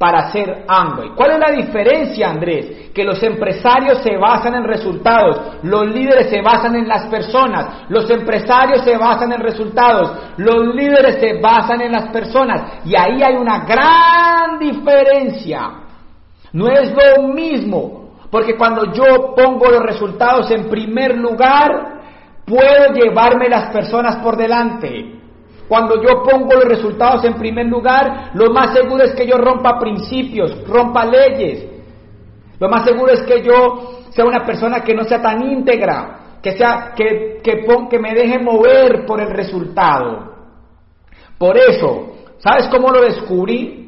para hacer Amway. ¿Cuál es la diferencia, Andrés? Que los empresarios se basan en resultados, los líderes se basan en las personas, los empresarios se basan en resultados, los líderes se basan en las personas. Y ahí hay una gran diferencia. No es lo mismo, porque cuando yo pongo los resultados en primer lugar, puedo llevarme las personas por delante. Cuando yo pongo los resultados en primer lugar, lo más seguro es que yo rompa principios, rompa leyes. Lo más seguro es que yo sea una persona que no sea tan íntegra, que sea que que, que me deje mover por el resultado. Por eso, ¿sabes cómo lo descubrí?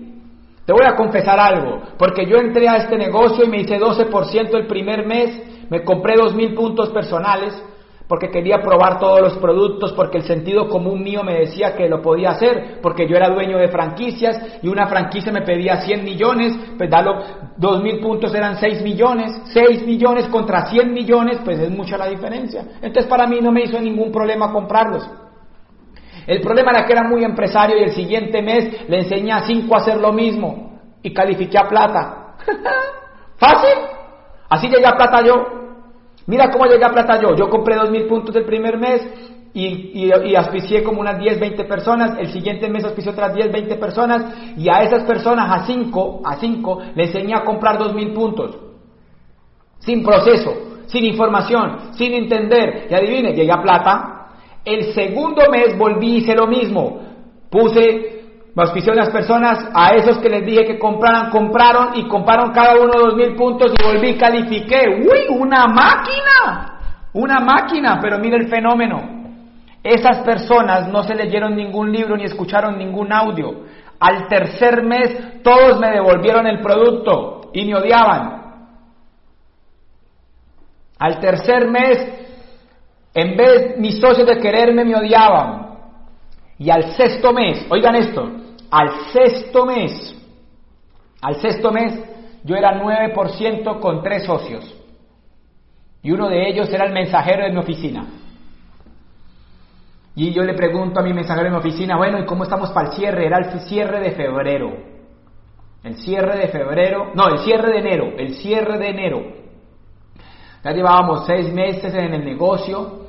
Te voy a confesar algo, porque yo entré a este negocio y me hice 12% el primer mes, me compré 2.000 puntos personales, porque quería probar todos los productos, porque el sentido común mío me decía que lo podía hacer, porque yo era dueño de franquicias y una franquicia me pedía 100 millones, pues dalo, 2.000 puntos eran 6 millones, 6 millones contra 100 millones, pues es mucha la diferencia. Entonces para mí no me hizo ningún problema comprarlos. El problema era que era muy empresario y el siguiente mes le enseñé a 5 a hacer lo mismo y califiqué a plata. <laughs> ¿Fácil? Así llegué a plata yo. Mira cómo llegué a plata yo. Yo compré 2.000 puntos el primer mes y, y, auspicié como unas 10, 20 personas. El siguiente mes auspicié otras 10, 20 personas. Y a esas personas, a 5, a 5, le enseñé a comprar 2.000 puntos. Sin proceso, sin información, sin entender. Y adivine, llegué a plata. El segundo mes volví y hice lo mismo. Puse auspició unas personas, a esos que les dije que compraran, compraron y compraron cada uno dos mil puntos y volví y califiqué. ¡Uy! ¡Una máquina! Una máquina, pero mire el fenómeno. Esas personas no se leyeron ningún libro ni escucharon ningún audio. Al tercer mes todos me devolvieron el producto y me odiaban. Al tercer mes, en vez mis socios de quererme, me odiaban. Y al sexto mes, oigan esto, al sexto mes, al sexto mes, yo era 9% con tres socios. Y uno de ellos era el mensajero de mi oficina. Y yo le pregunto a mi mensajero de mi oficina, bueno, ¿y cómo estamos para el cierre? Era el cierre de febrero. El cierre de febrero, no, el cierre de enero, el cierre de enero. Ya llevábamos seis meses en el negocio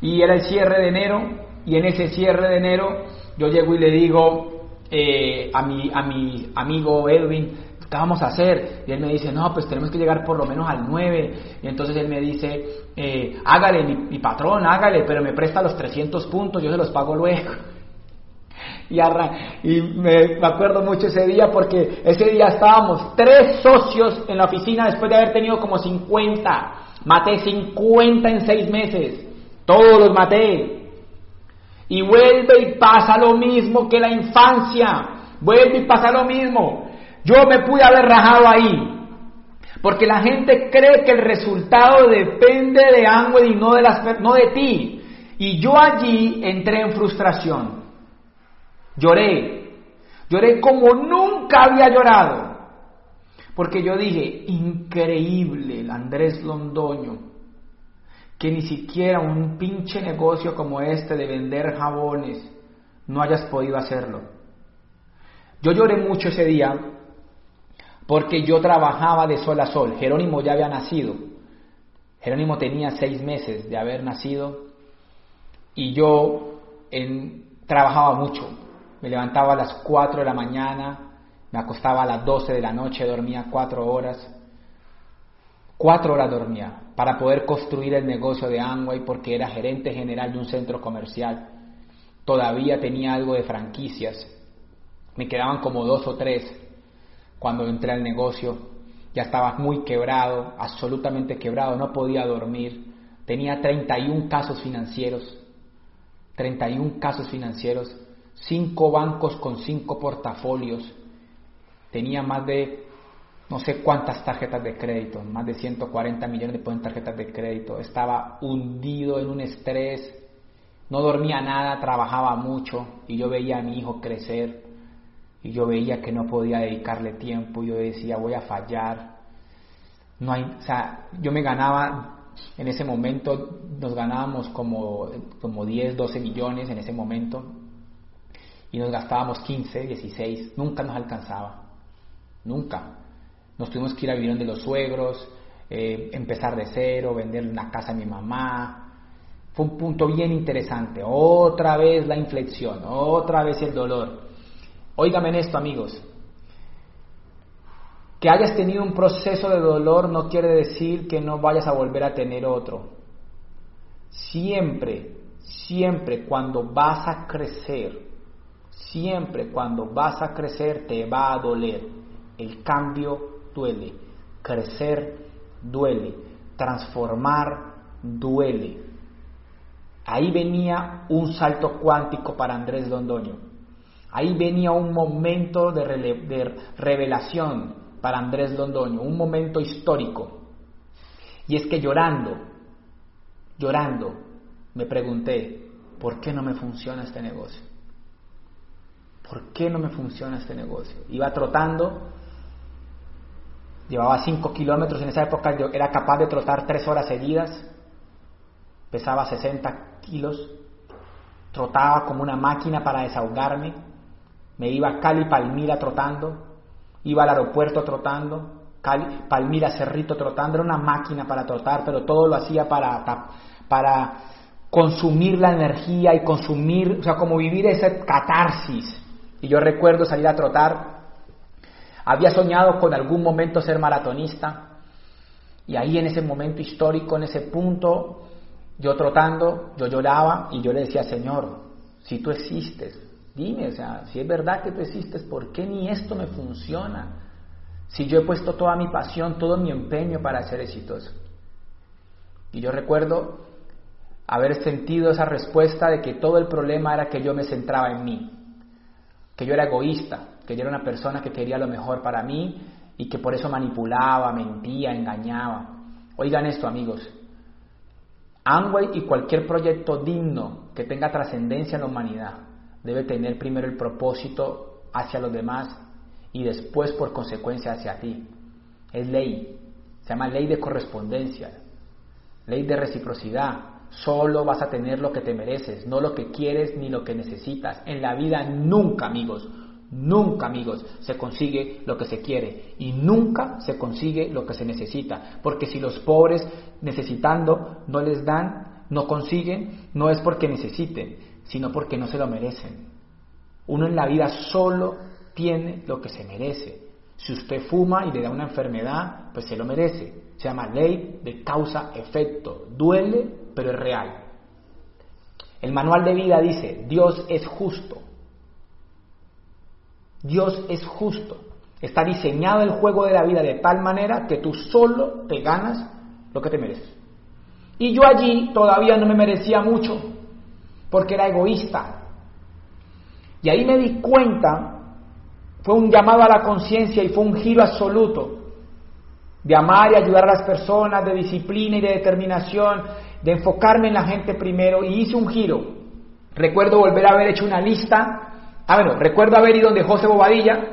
y era el cierre de enero y en ese cierre de enero yo llego y le digo, eh, a, mi, a mi amigo Edwin, ¿qué vamos a hacer? Y él me dice, no, pues tenemos que llegar por lo menos al 9. Y entonces él me dice, eh, hágale, mi, patrón, hágale, pero me presta los 300 puntos, yo se los pago luego. <laughs> Y, y me, me, acuerdo mucho ese día porque ese día estábamos tres socios en la oficina después de haber tenido como 50. Maté 50 en seis meses. Todos los maté. Y vuelve y pasa lo mismo que la infancia. Vuelve y pasa lo mismo. Yo me pude haber rajado ahí. Porque la gente cree que el resultado depende de Angway y no de, las, no de ti. Y yo allí entré en frustración. Lloré. Lloré como nunca había llorado. Porque yo dije, increíble el Andrés Londoño que ni siquiera un pinche negocio como este de vender jabones no hayas podido hacerlo. Yo lloré mucho ese día porque yo trabajaba de sol a sol. Jerónimo ya había nacido. Jerónimo tenía seis meses de haber nacido y yo trabajaba mucho. Me levantaba a las cuatro de la mañana, me acostaba a las doce de la noche, dormía cuatro horas. Cuatro horas dormía para poder construir el negocio de Amway porque era gerente general de un centro comercial. Todavía tenía algo de franquicias. Me quedaban como dos o tres cuando entré al negocio. Ya estaba muy quebrado, absolutamente quebrado, no podía dormir. Tenía 31 casos financieros. 31 casos financieros. Cinco bancos con cinco portafolios. Tenía más de no sé cuántas tarjetas de crédito, más de 140 millones de tarjetas de crédito, estaba hundido en un estrés, no dormía nada, trabajaba mucho y yo veía a mi hijo crecer y yo veía que no podía dedicarle tiempo yo decía voy a fallar. No hay, o sea, yo me ganaba en ese momento nos ganábamos como, como 10, 12 millones en ese momento y nos gastábamos 15, 16, nunca nos alcanzaba. nunca. Nos tuvimos que ir a vivir de los suegros, eh, empezar de cero, vender una casa a mi mamá. Fue un punto bien interesante. Otra vez la inflexión, otra vez el dolor. Óigame en esto, amigos. Que hayas tenido un proceso de dolor no quiere decir que no vayas a volver a tener otro. Siempre, siempre cuando vas a crecer, siempre cuando vas a crecer te va a doler. El cambio duele, crecer duele, transformar duele. Ahí venía un salto cuántico para Andrés Londoño. Ahí venía un momento de, de revelación para Andrés Londoño, un momento histórico. Y es que llorando, llorando, me pregunté, ¿por qué no me funciona este negocio? ¿Por qué no me funciona este negocio? Iba trotando, llevaba 5 kilómetros, en esa época yo era capaz de trotar 3 horas seguidas, pesaba 60 kilos, trotaba como una máquina para desahogarme, me iba a Cali Palmira trotando, iba al aeropuerto trotando, Palmira Cerrito trotando, era una máquina para trotar, pero todo lo hacía para, para consumir la energía y consumir, o sea, como vivir esa catarsis. Y yo recuerdo salir a trotar, había soñado con algún momento ser maratonista, y ahí en ese momento histórico, en ese punto, yo trotando, yo lloraba y yo le decía, Señor, si tú existes, Dime, o sea, si es verdad que tú existes, ¿por qué ni esto me funciona? Si yo he puesto toda mi pasión, todo mi empeño para ser exitoso. Y yo recuerdo haber sentido esa respuesta de que todo el problema era que yo me centraba en mí, que yo era egoísta, que yo era una persona que quería lo mejor para mí y que por eso manipulaba, mentía, engañaba. Oigan esto, amigos. Amway y cualquier proyecto digno que tenga trascendencia en la humanidad debe tener primero el propósito hacia los demás y después por consecuencia hacia ti. Es ley, se llama ley de correspondencia, ley de reciprocidad. Solo vas a tener lo que te mereces, no lo que quieres ni lo que necesitas. En la vida nunca, amigos, nunca, amigos, se consigue lo que se quiere y nunca se consigue lo que se necesita. Porque si los pobres necesitando no les dan, no consiguen, no es porque necesiten, sino porque no se lo merecen. Uno en la vida solo tiene lo que se merece. Si usted fuma y le da una enfermedad, pues se lo merece. Se llama ley de causa-efecto. Duele, pero es real. El manual de vida dice, Dios es justo. Dios es justo. Está diseñado el juego de la vida de tal manera que tú solo te ganas lo que te mereces. Y yo allí todavía no me merecía mucho porque era egoísta. Y ahí me di cuenta, fue un llamado a la conciencia y fue un giro absoluto de amar y ayudar a las personas, de disciplina y de determinación, de enfocarme en la gente primero y hice un giro. Recuerdo volver a haber hecho una lista, ah bueno, recuerdo haber ido donde José Bobadilla,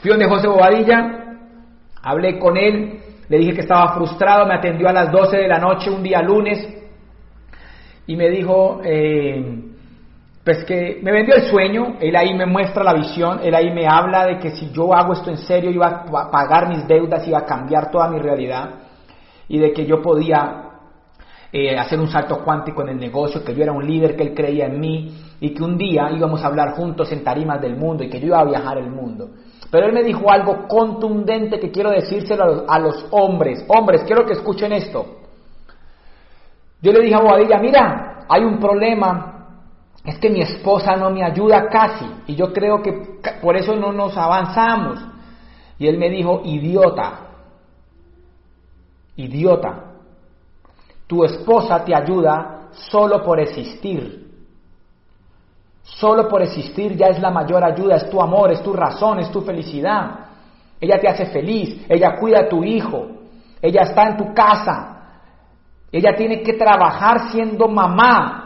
fui donde José Bobadilla, hablé con él, le dije que estaba frustrado, me atendió a las 12 de la noche un día lunes, y me dijo, eh, pues que me vendió el sueño, él ahí me muestra la visión, él ahí me habla de que si yo hago esto en serio iba a pagar mis deudas, iba a cambiar toda mi realidad y de que yo podía eh, hacer un salto cuántico en el negocio, que yo era un líder, que él creía en mí y que un día íbamos a hablar juntos en tarimas del mundo y que yo iba a viajar el mundo. Pero él me dijo algo contundente que quiero decírselo a los, hombres. Hombres, quiero que escuchen esto. Yo le dije a Bobadilla, mira, hay un problema, es que mi esposa no me ayuda casi y yo creo que por eso no nos avanzamos. Y él me dijo, idiota, idiota, tu esposa te ayuda solo por existir. Solo por existir ya es la mayor ayuda, es tu amor, es tu razón, es tu felicidad. Ella te hace feliz, ella cuida a tu hijo, ella está en tu casa, ella tiene que trabajar siendo mamá.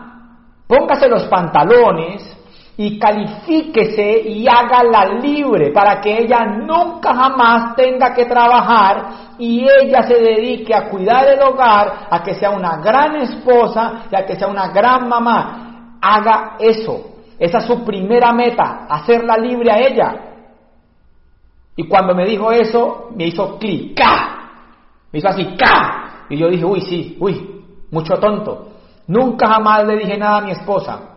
Póngase los pantalones y califíquese y hágala libre para que ella nunca jamás tenga que trabajar y ella se dedique a cuidar el hogar, a que sea una gran esposa y a que sea una gran mamá. Haga eso. Esa es su primera meta, hacerla libre a ella. Y cuando me dijo eso, me hizo clic, Me hizo así, ¡ca! Y yo dije, uy, sí, uy, mucho tonto. Nunca jamás le dije nada a mi esposa.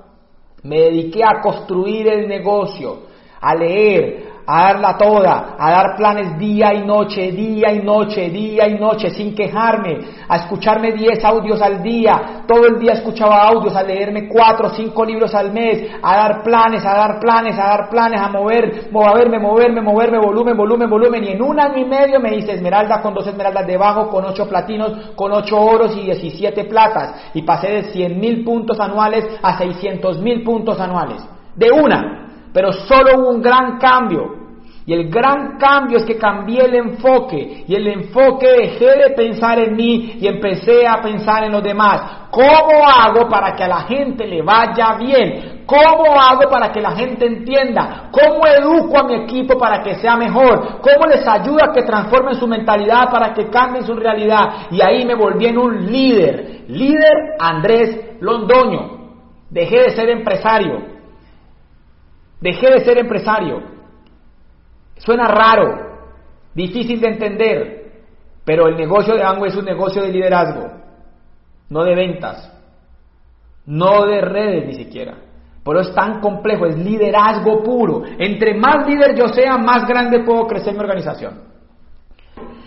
Me dediqué a construir el negocio, a leer, a darla toda, a dar planes día y noche, día y noche, día y noche, sin quejarme, a escucharme 10 audios al día, todo el día escuchaba audios, a leerme 4 o 5 libros al mes, a dar planes, a dar planes, a dar planes, a mover, moverme, moverme, moverme, volumen, volumen, volumen, y en un año y medio me hice esmeralda con dos esmeraldas debajo, con 8 platinos, con 8 oros y 17 platas, y pasé de 100 mil puntos anuales a 600 mil puntos anuales, de una. Pero solo hubo un gran cambio. Y el gran cambio es que cambié el enfoque. Y el enfoque dejé de pensar en mí y empecé a pensar en los demás. ¿Cómo hago para que a la gente le vaya bien? ¿Cómo hago para que la gente entienda? ¿Cómo educo a mi equipo para que sea mejor? ¿Cómo les ayudo a que transformen su mentalidad para que cambien su realidad? Y ahí me volví en un líder. Líder Andrés Londoño. Dejé de ser empresario Dejé de ser empresario. Suena raro, difícil de entender, pero el negocio de Amway es un negocio de liderazgo, no de ventas, no de redes ni siquiera. Pero es tan complejo, es liderazgo puro. Entre más líder yo sea, más grande puedo crecer mi organización.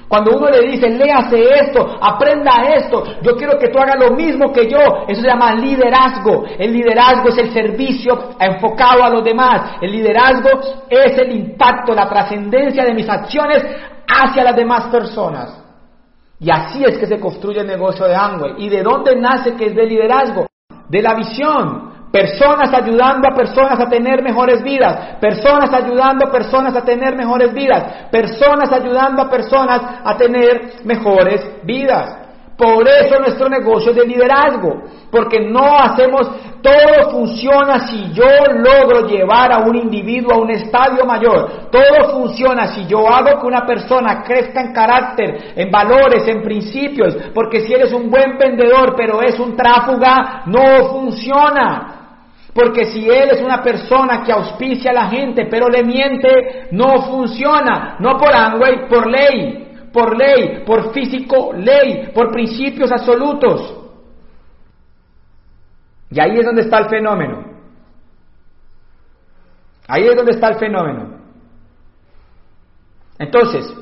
Cuando uno le dice, léase esto, aprenda esto, yo quiero que tú hagas lo mismo que yo, eso se llama liderazgo. El liderazgo es el servicio enfocado a los demás. El liderazgo es el impacto, la trascendencia de mis acciones hacia las demás personas. Y así es que se construye el negocio de Amway. ¿Y de dónde nace que es de liderazgo? De la visión. Personas ayudando a personas a tener mejores vidas. Personas ayudando a personas a tener mejores vidas. Personas ayudando a personas a tener mejores vidas. Por eso nuestro negocio es de liderazgo, porque no hacemos, todo funciona si yo logro llevar a un individuo a un estadio mayor, todo funciona si yo hago que una persona crezca en carácter, en valores, en principios, porque si eres un buen vendedor pero es un tráfuga, no funciona. Porque si él es una persona que auspicia a la gente pero le miente, no funciona. No por Amway, por ley. Por ley, por físico, ley, por principios absolutos. Y ahí es donde está el fenómeno. Ahí es donde está el fenómeno. Entonces,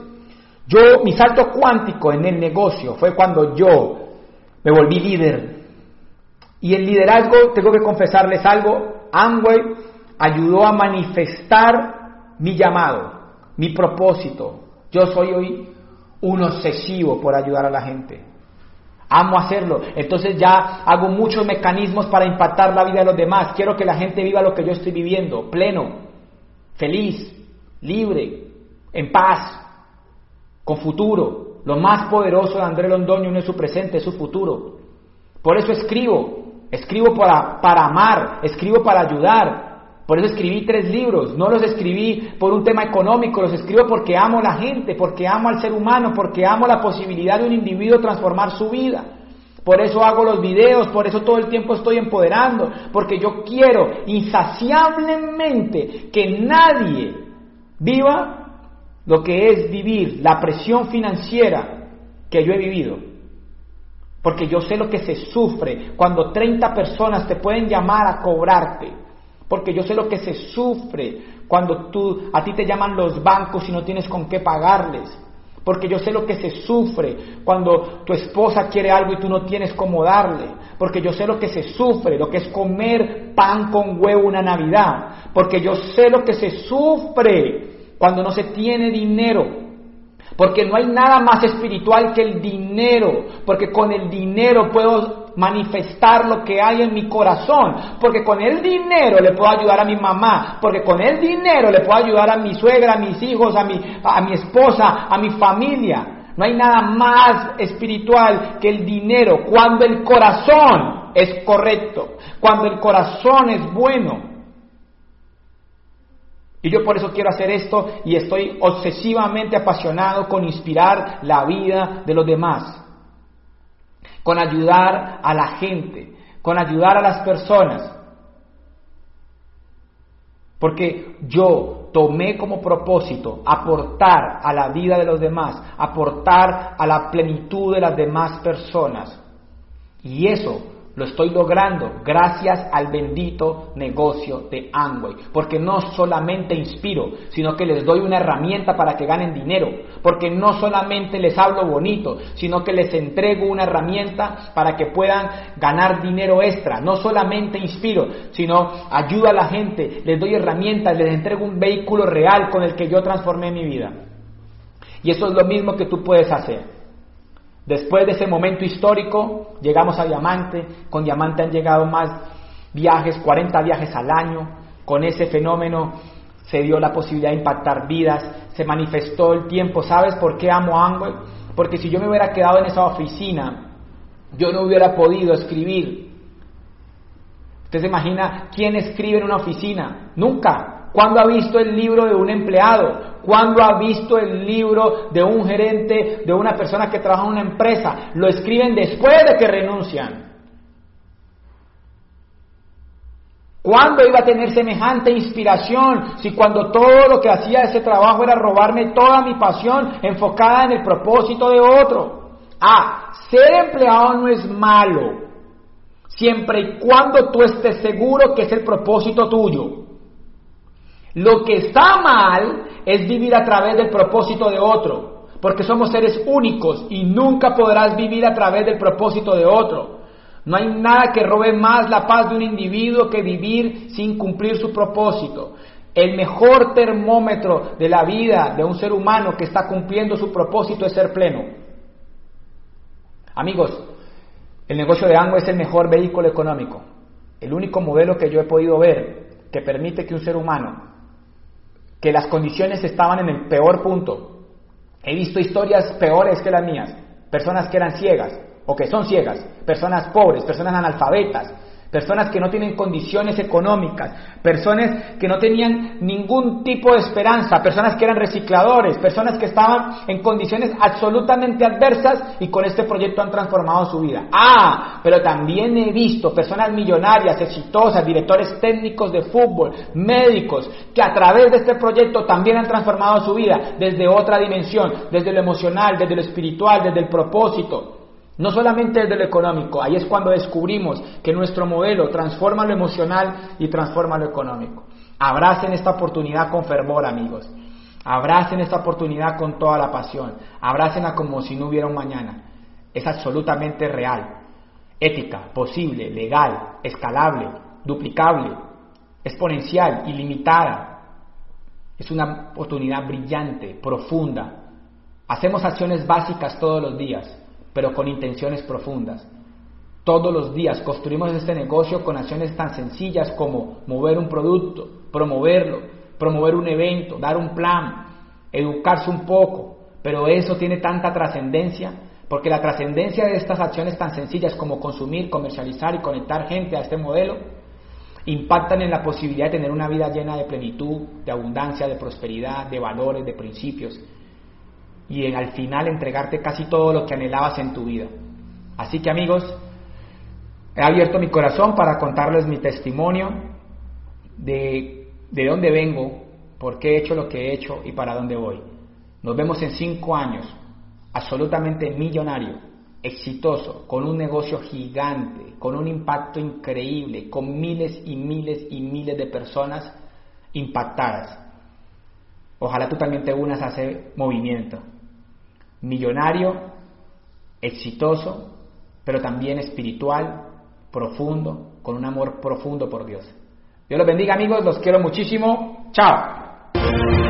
yo, mi salto cuántico en el negocio fue cuando yo me volví líder y el liderazgo, tengo que confesarles algo, Amway ayudó a manifestar mi llamado, mi propósito. Yo soy hoy un obsesivo por ayudar a la gente. Amo hacerlo. Entonces ya hago muchos mecanismos para impactar la vida de los demás. Quiero que la gente viva lo que yo estoy viviendo, pleno, feliz, libre, en paz, con futuro. Lo más poderoso de André Londoño no es su presente, es su futuro. Por eso escribo, Escribo para, para amar, escribo para ayudar. Por eso escribí tres libros. No los escribí por un tema económico, los escribo porque amo a la gente, porque amo al ser humano, porque amo la posibilidad de un individuo transformar su vida. Por eso hago los videos, por eso todo el tiempo estoy empoderando, porque yo quiero insaciablemente que nadie viva lo que es vivir la presión financiera que yo he vivido. Porque yo sé lo que se sufre cuando 30 personas te pueden llamar a cobrarte. Porque yo sé lo que se sufre cuando tú, a ti te llaman los bancos y no tienes con qué pagarles. Porque yo sé lo que se sufre cuando tu esposa quiere algo y tú no tienes cómo darle. Porque yo sé lo que se sufre, lo que es comer pan con huevo una Navidad. Porque yo sé lo que se sufre cuando no se tiene dinero porque no hay nada más espiritual que el dinero, porque con el dinero puedo manifestar lo que hay en mi corazón, porque con el dinero le puedo ayudar a mi mamá, porque con el dinero le puedo ayudar a mi suegra, a mis hijos, a mi, a mi esposa, a mi familia. No hay nada más espiritual que el dinero. Cuando el corazón es correcto, cuando el corazón es bueno. Y yo por eso quiero hacer esto y estoy obsesivamente apasionado con inspirar la vida de los demás, con ayudar a la gente, con ayudar a las personas. Porque yo tomé como propósito aportar a la vida de los demás, aportar a la plenitud de las demás personas. Y eso lo estoy logrando gracias al bendito negocio de Amway. Porque no solamente inspiro, sino que les doy una herramienta para que ganen dinero. Porque no solamente les hablo bonito, sino que les entrego una herramienta para que puedan ganar dinero extra. No solamente inspiro, sino ayudo a la gente, les doy herramientas, les entrego un vehículo real con el que yo transformé mi vida. Y eso es lo mismo que tú puedes hacer. Después de ese momento histórico, llegamos a Diamante. Con Diamante han llegado más viajes, 40 viajes al año. Con ese fenómeno se dio la posibilidad de impactar vidas, se manifestó el tiempo. ¿Sabes por qué amo Amway? Porque si yo me hubiera quedado en esa oficina, yo no hubiera podido escribir. ¿Usted se imagina quién escribe en una oficina? Nunca. ¿Cuándo ha visto el libro de un empleado? ¿Cuándo ha visto el libro de un gerente, de una persona que trabaja en una empresa? Lo escriben después de que renuncian. ¿Cuándo iba a tener semejante inspiración si cuando todo lo que hacía ese trabajo era robarme toda mi pasión enfocada en el propósito de otro? Ah, ser empleado no es malo, siempre y cuando tú estés seguro que es el propósito tuyo. Lo que está mal es vivir a través del propósito de otro, porque somos seres únicos y nunca podrás vivir a través del propósito de otro. No hay nada que robe más la paz de un individuo que vivir sin cumplir su propósito. El mejor termómetro de la vida de un ser humano que está cumpliendo su propósito es ser pleno. Amigos, el negocio de Ango es el mejor vehículo económico, el único modelo que yo he podido ver que permite que un ser humano que las condiciones estaban en el peor punto. He visto historias peores que las mías, personas que eran ciegas o que son ciegas, personas pobres, personas analfabetas, personas que no tienen condiciones económicas, personas que no tenían ningún tipo de esperanza, personas que eran recicladores, personas que estaban en condiciones absolutamente adversas y con este proyecto han transformado su vida. Ah, pero también he visto personas millonarias, exitosas, directores técnicos de fútbol, médicos, que a través de este proyecto también han transformado su vida desde otra dimensión, desde lo emocional, desde lo espiritual, desde el propósito. No solamente desde lo económico, ahí es cuando descubrimos que nuestro modelo transforma lo emocional y transforma lo económico. Abracen esta oportunidad con fervor, amigos. Abracen esta oportunidad con toda la pasión. Abrácenla como si no hubiera un mañana. Es absolutamente real, ética, posible, legal, escalable, duplicable, exponencial, ilimitada. Es una oportunidad brillante, profunda. Hacemos acciones básicas todos los días pero con intenciones profundas. Todos los días construimos este negocio con acciones tan sencillas como mover un producto, promoverlo, promover un evento, dar un plan, educarse un poco, pero eso tiene tanta trascendencia porque la trascendencia de estas acciones tan sencillas como consumir, comercializar y conectar gente a este modelo impactan en la posibilidad de tener una vida llena de plenitud, de abundancia, de prosperidad, de valores, de principios, y en, al final entregarte casi todo lo que anhelabas en tu vida. Así que amigos, he abierto mi corazón para contarles mi testimonio de, de dónde vengo, por qué he hecho lo que he hecho y para dónde voy. Nos vemos en cinco años, absolutamente millonario, exitoso, con un negocio gigante, con un impacto increíble, con miles y miles y miles de personas impactadas. Ojalá tú también te unas a ese movimiento millonario, exitoso, pero también espiritual, profundo, con un amor profundo por Dios. Dios los bendiga amigos, los quiero muchísimo. Chao.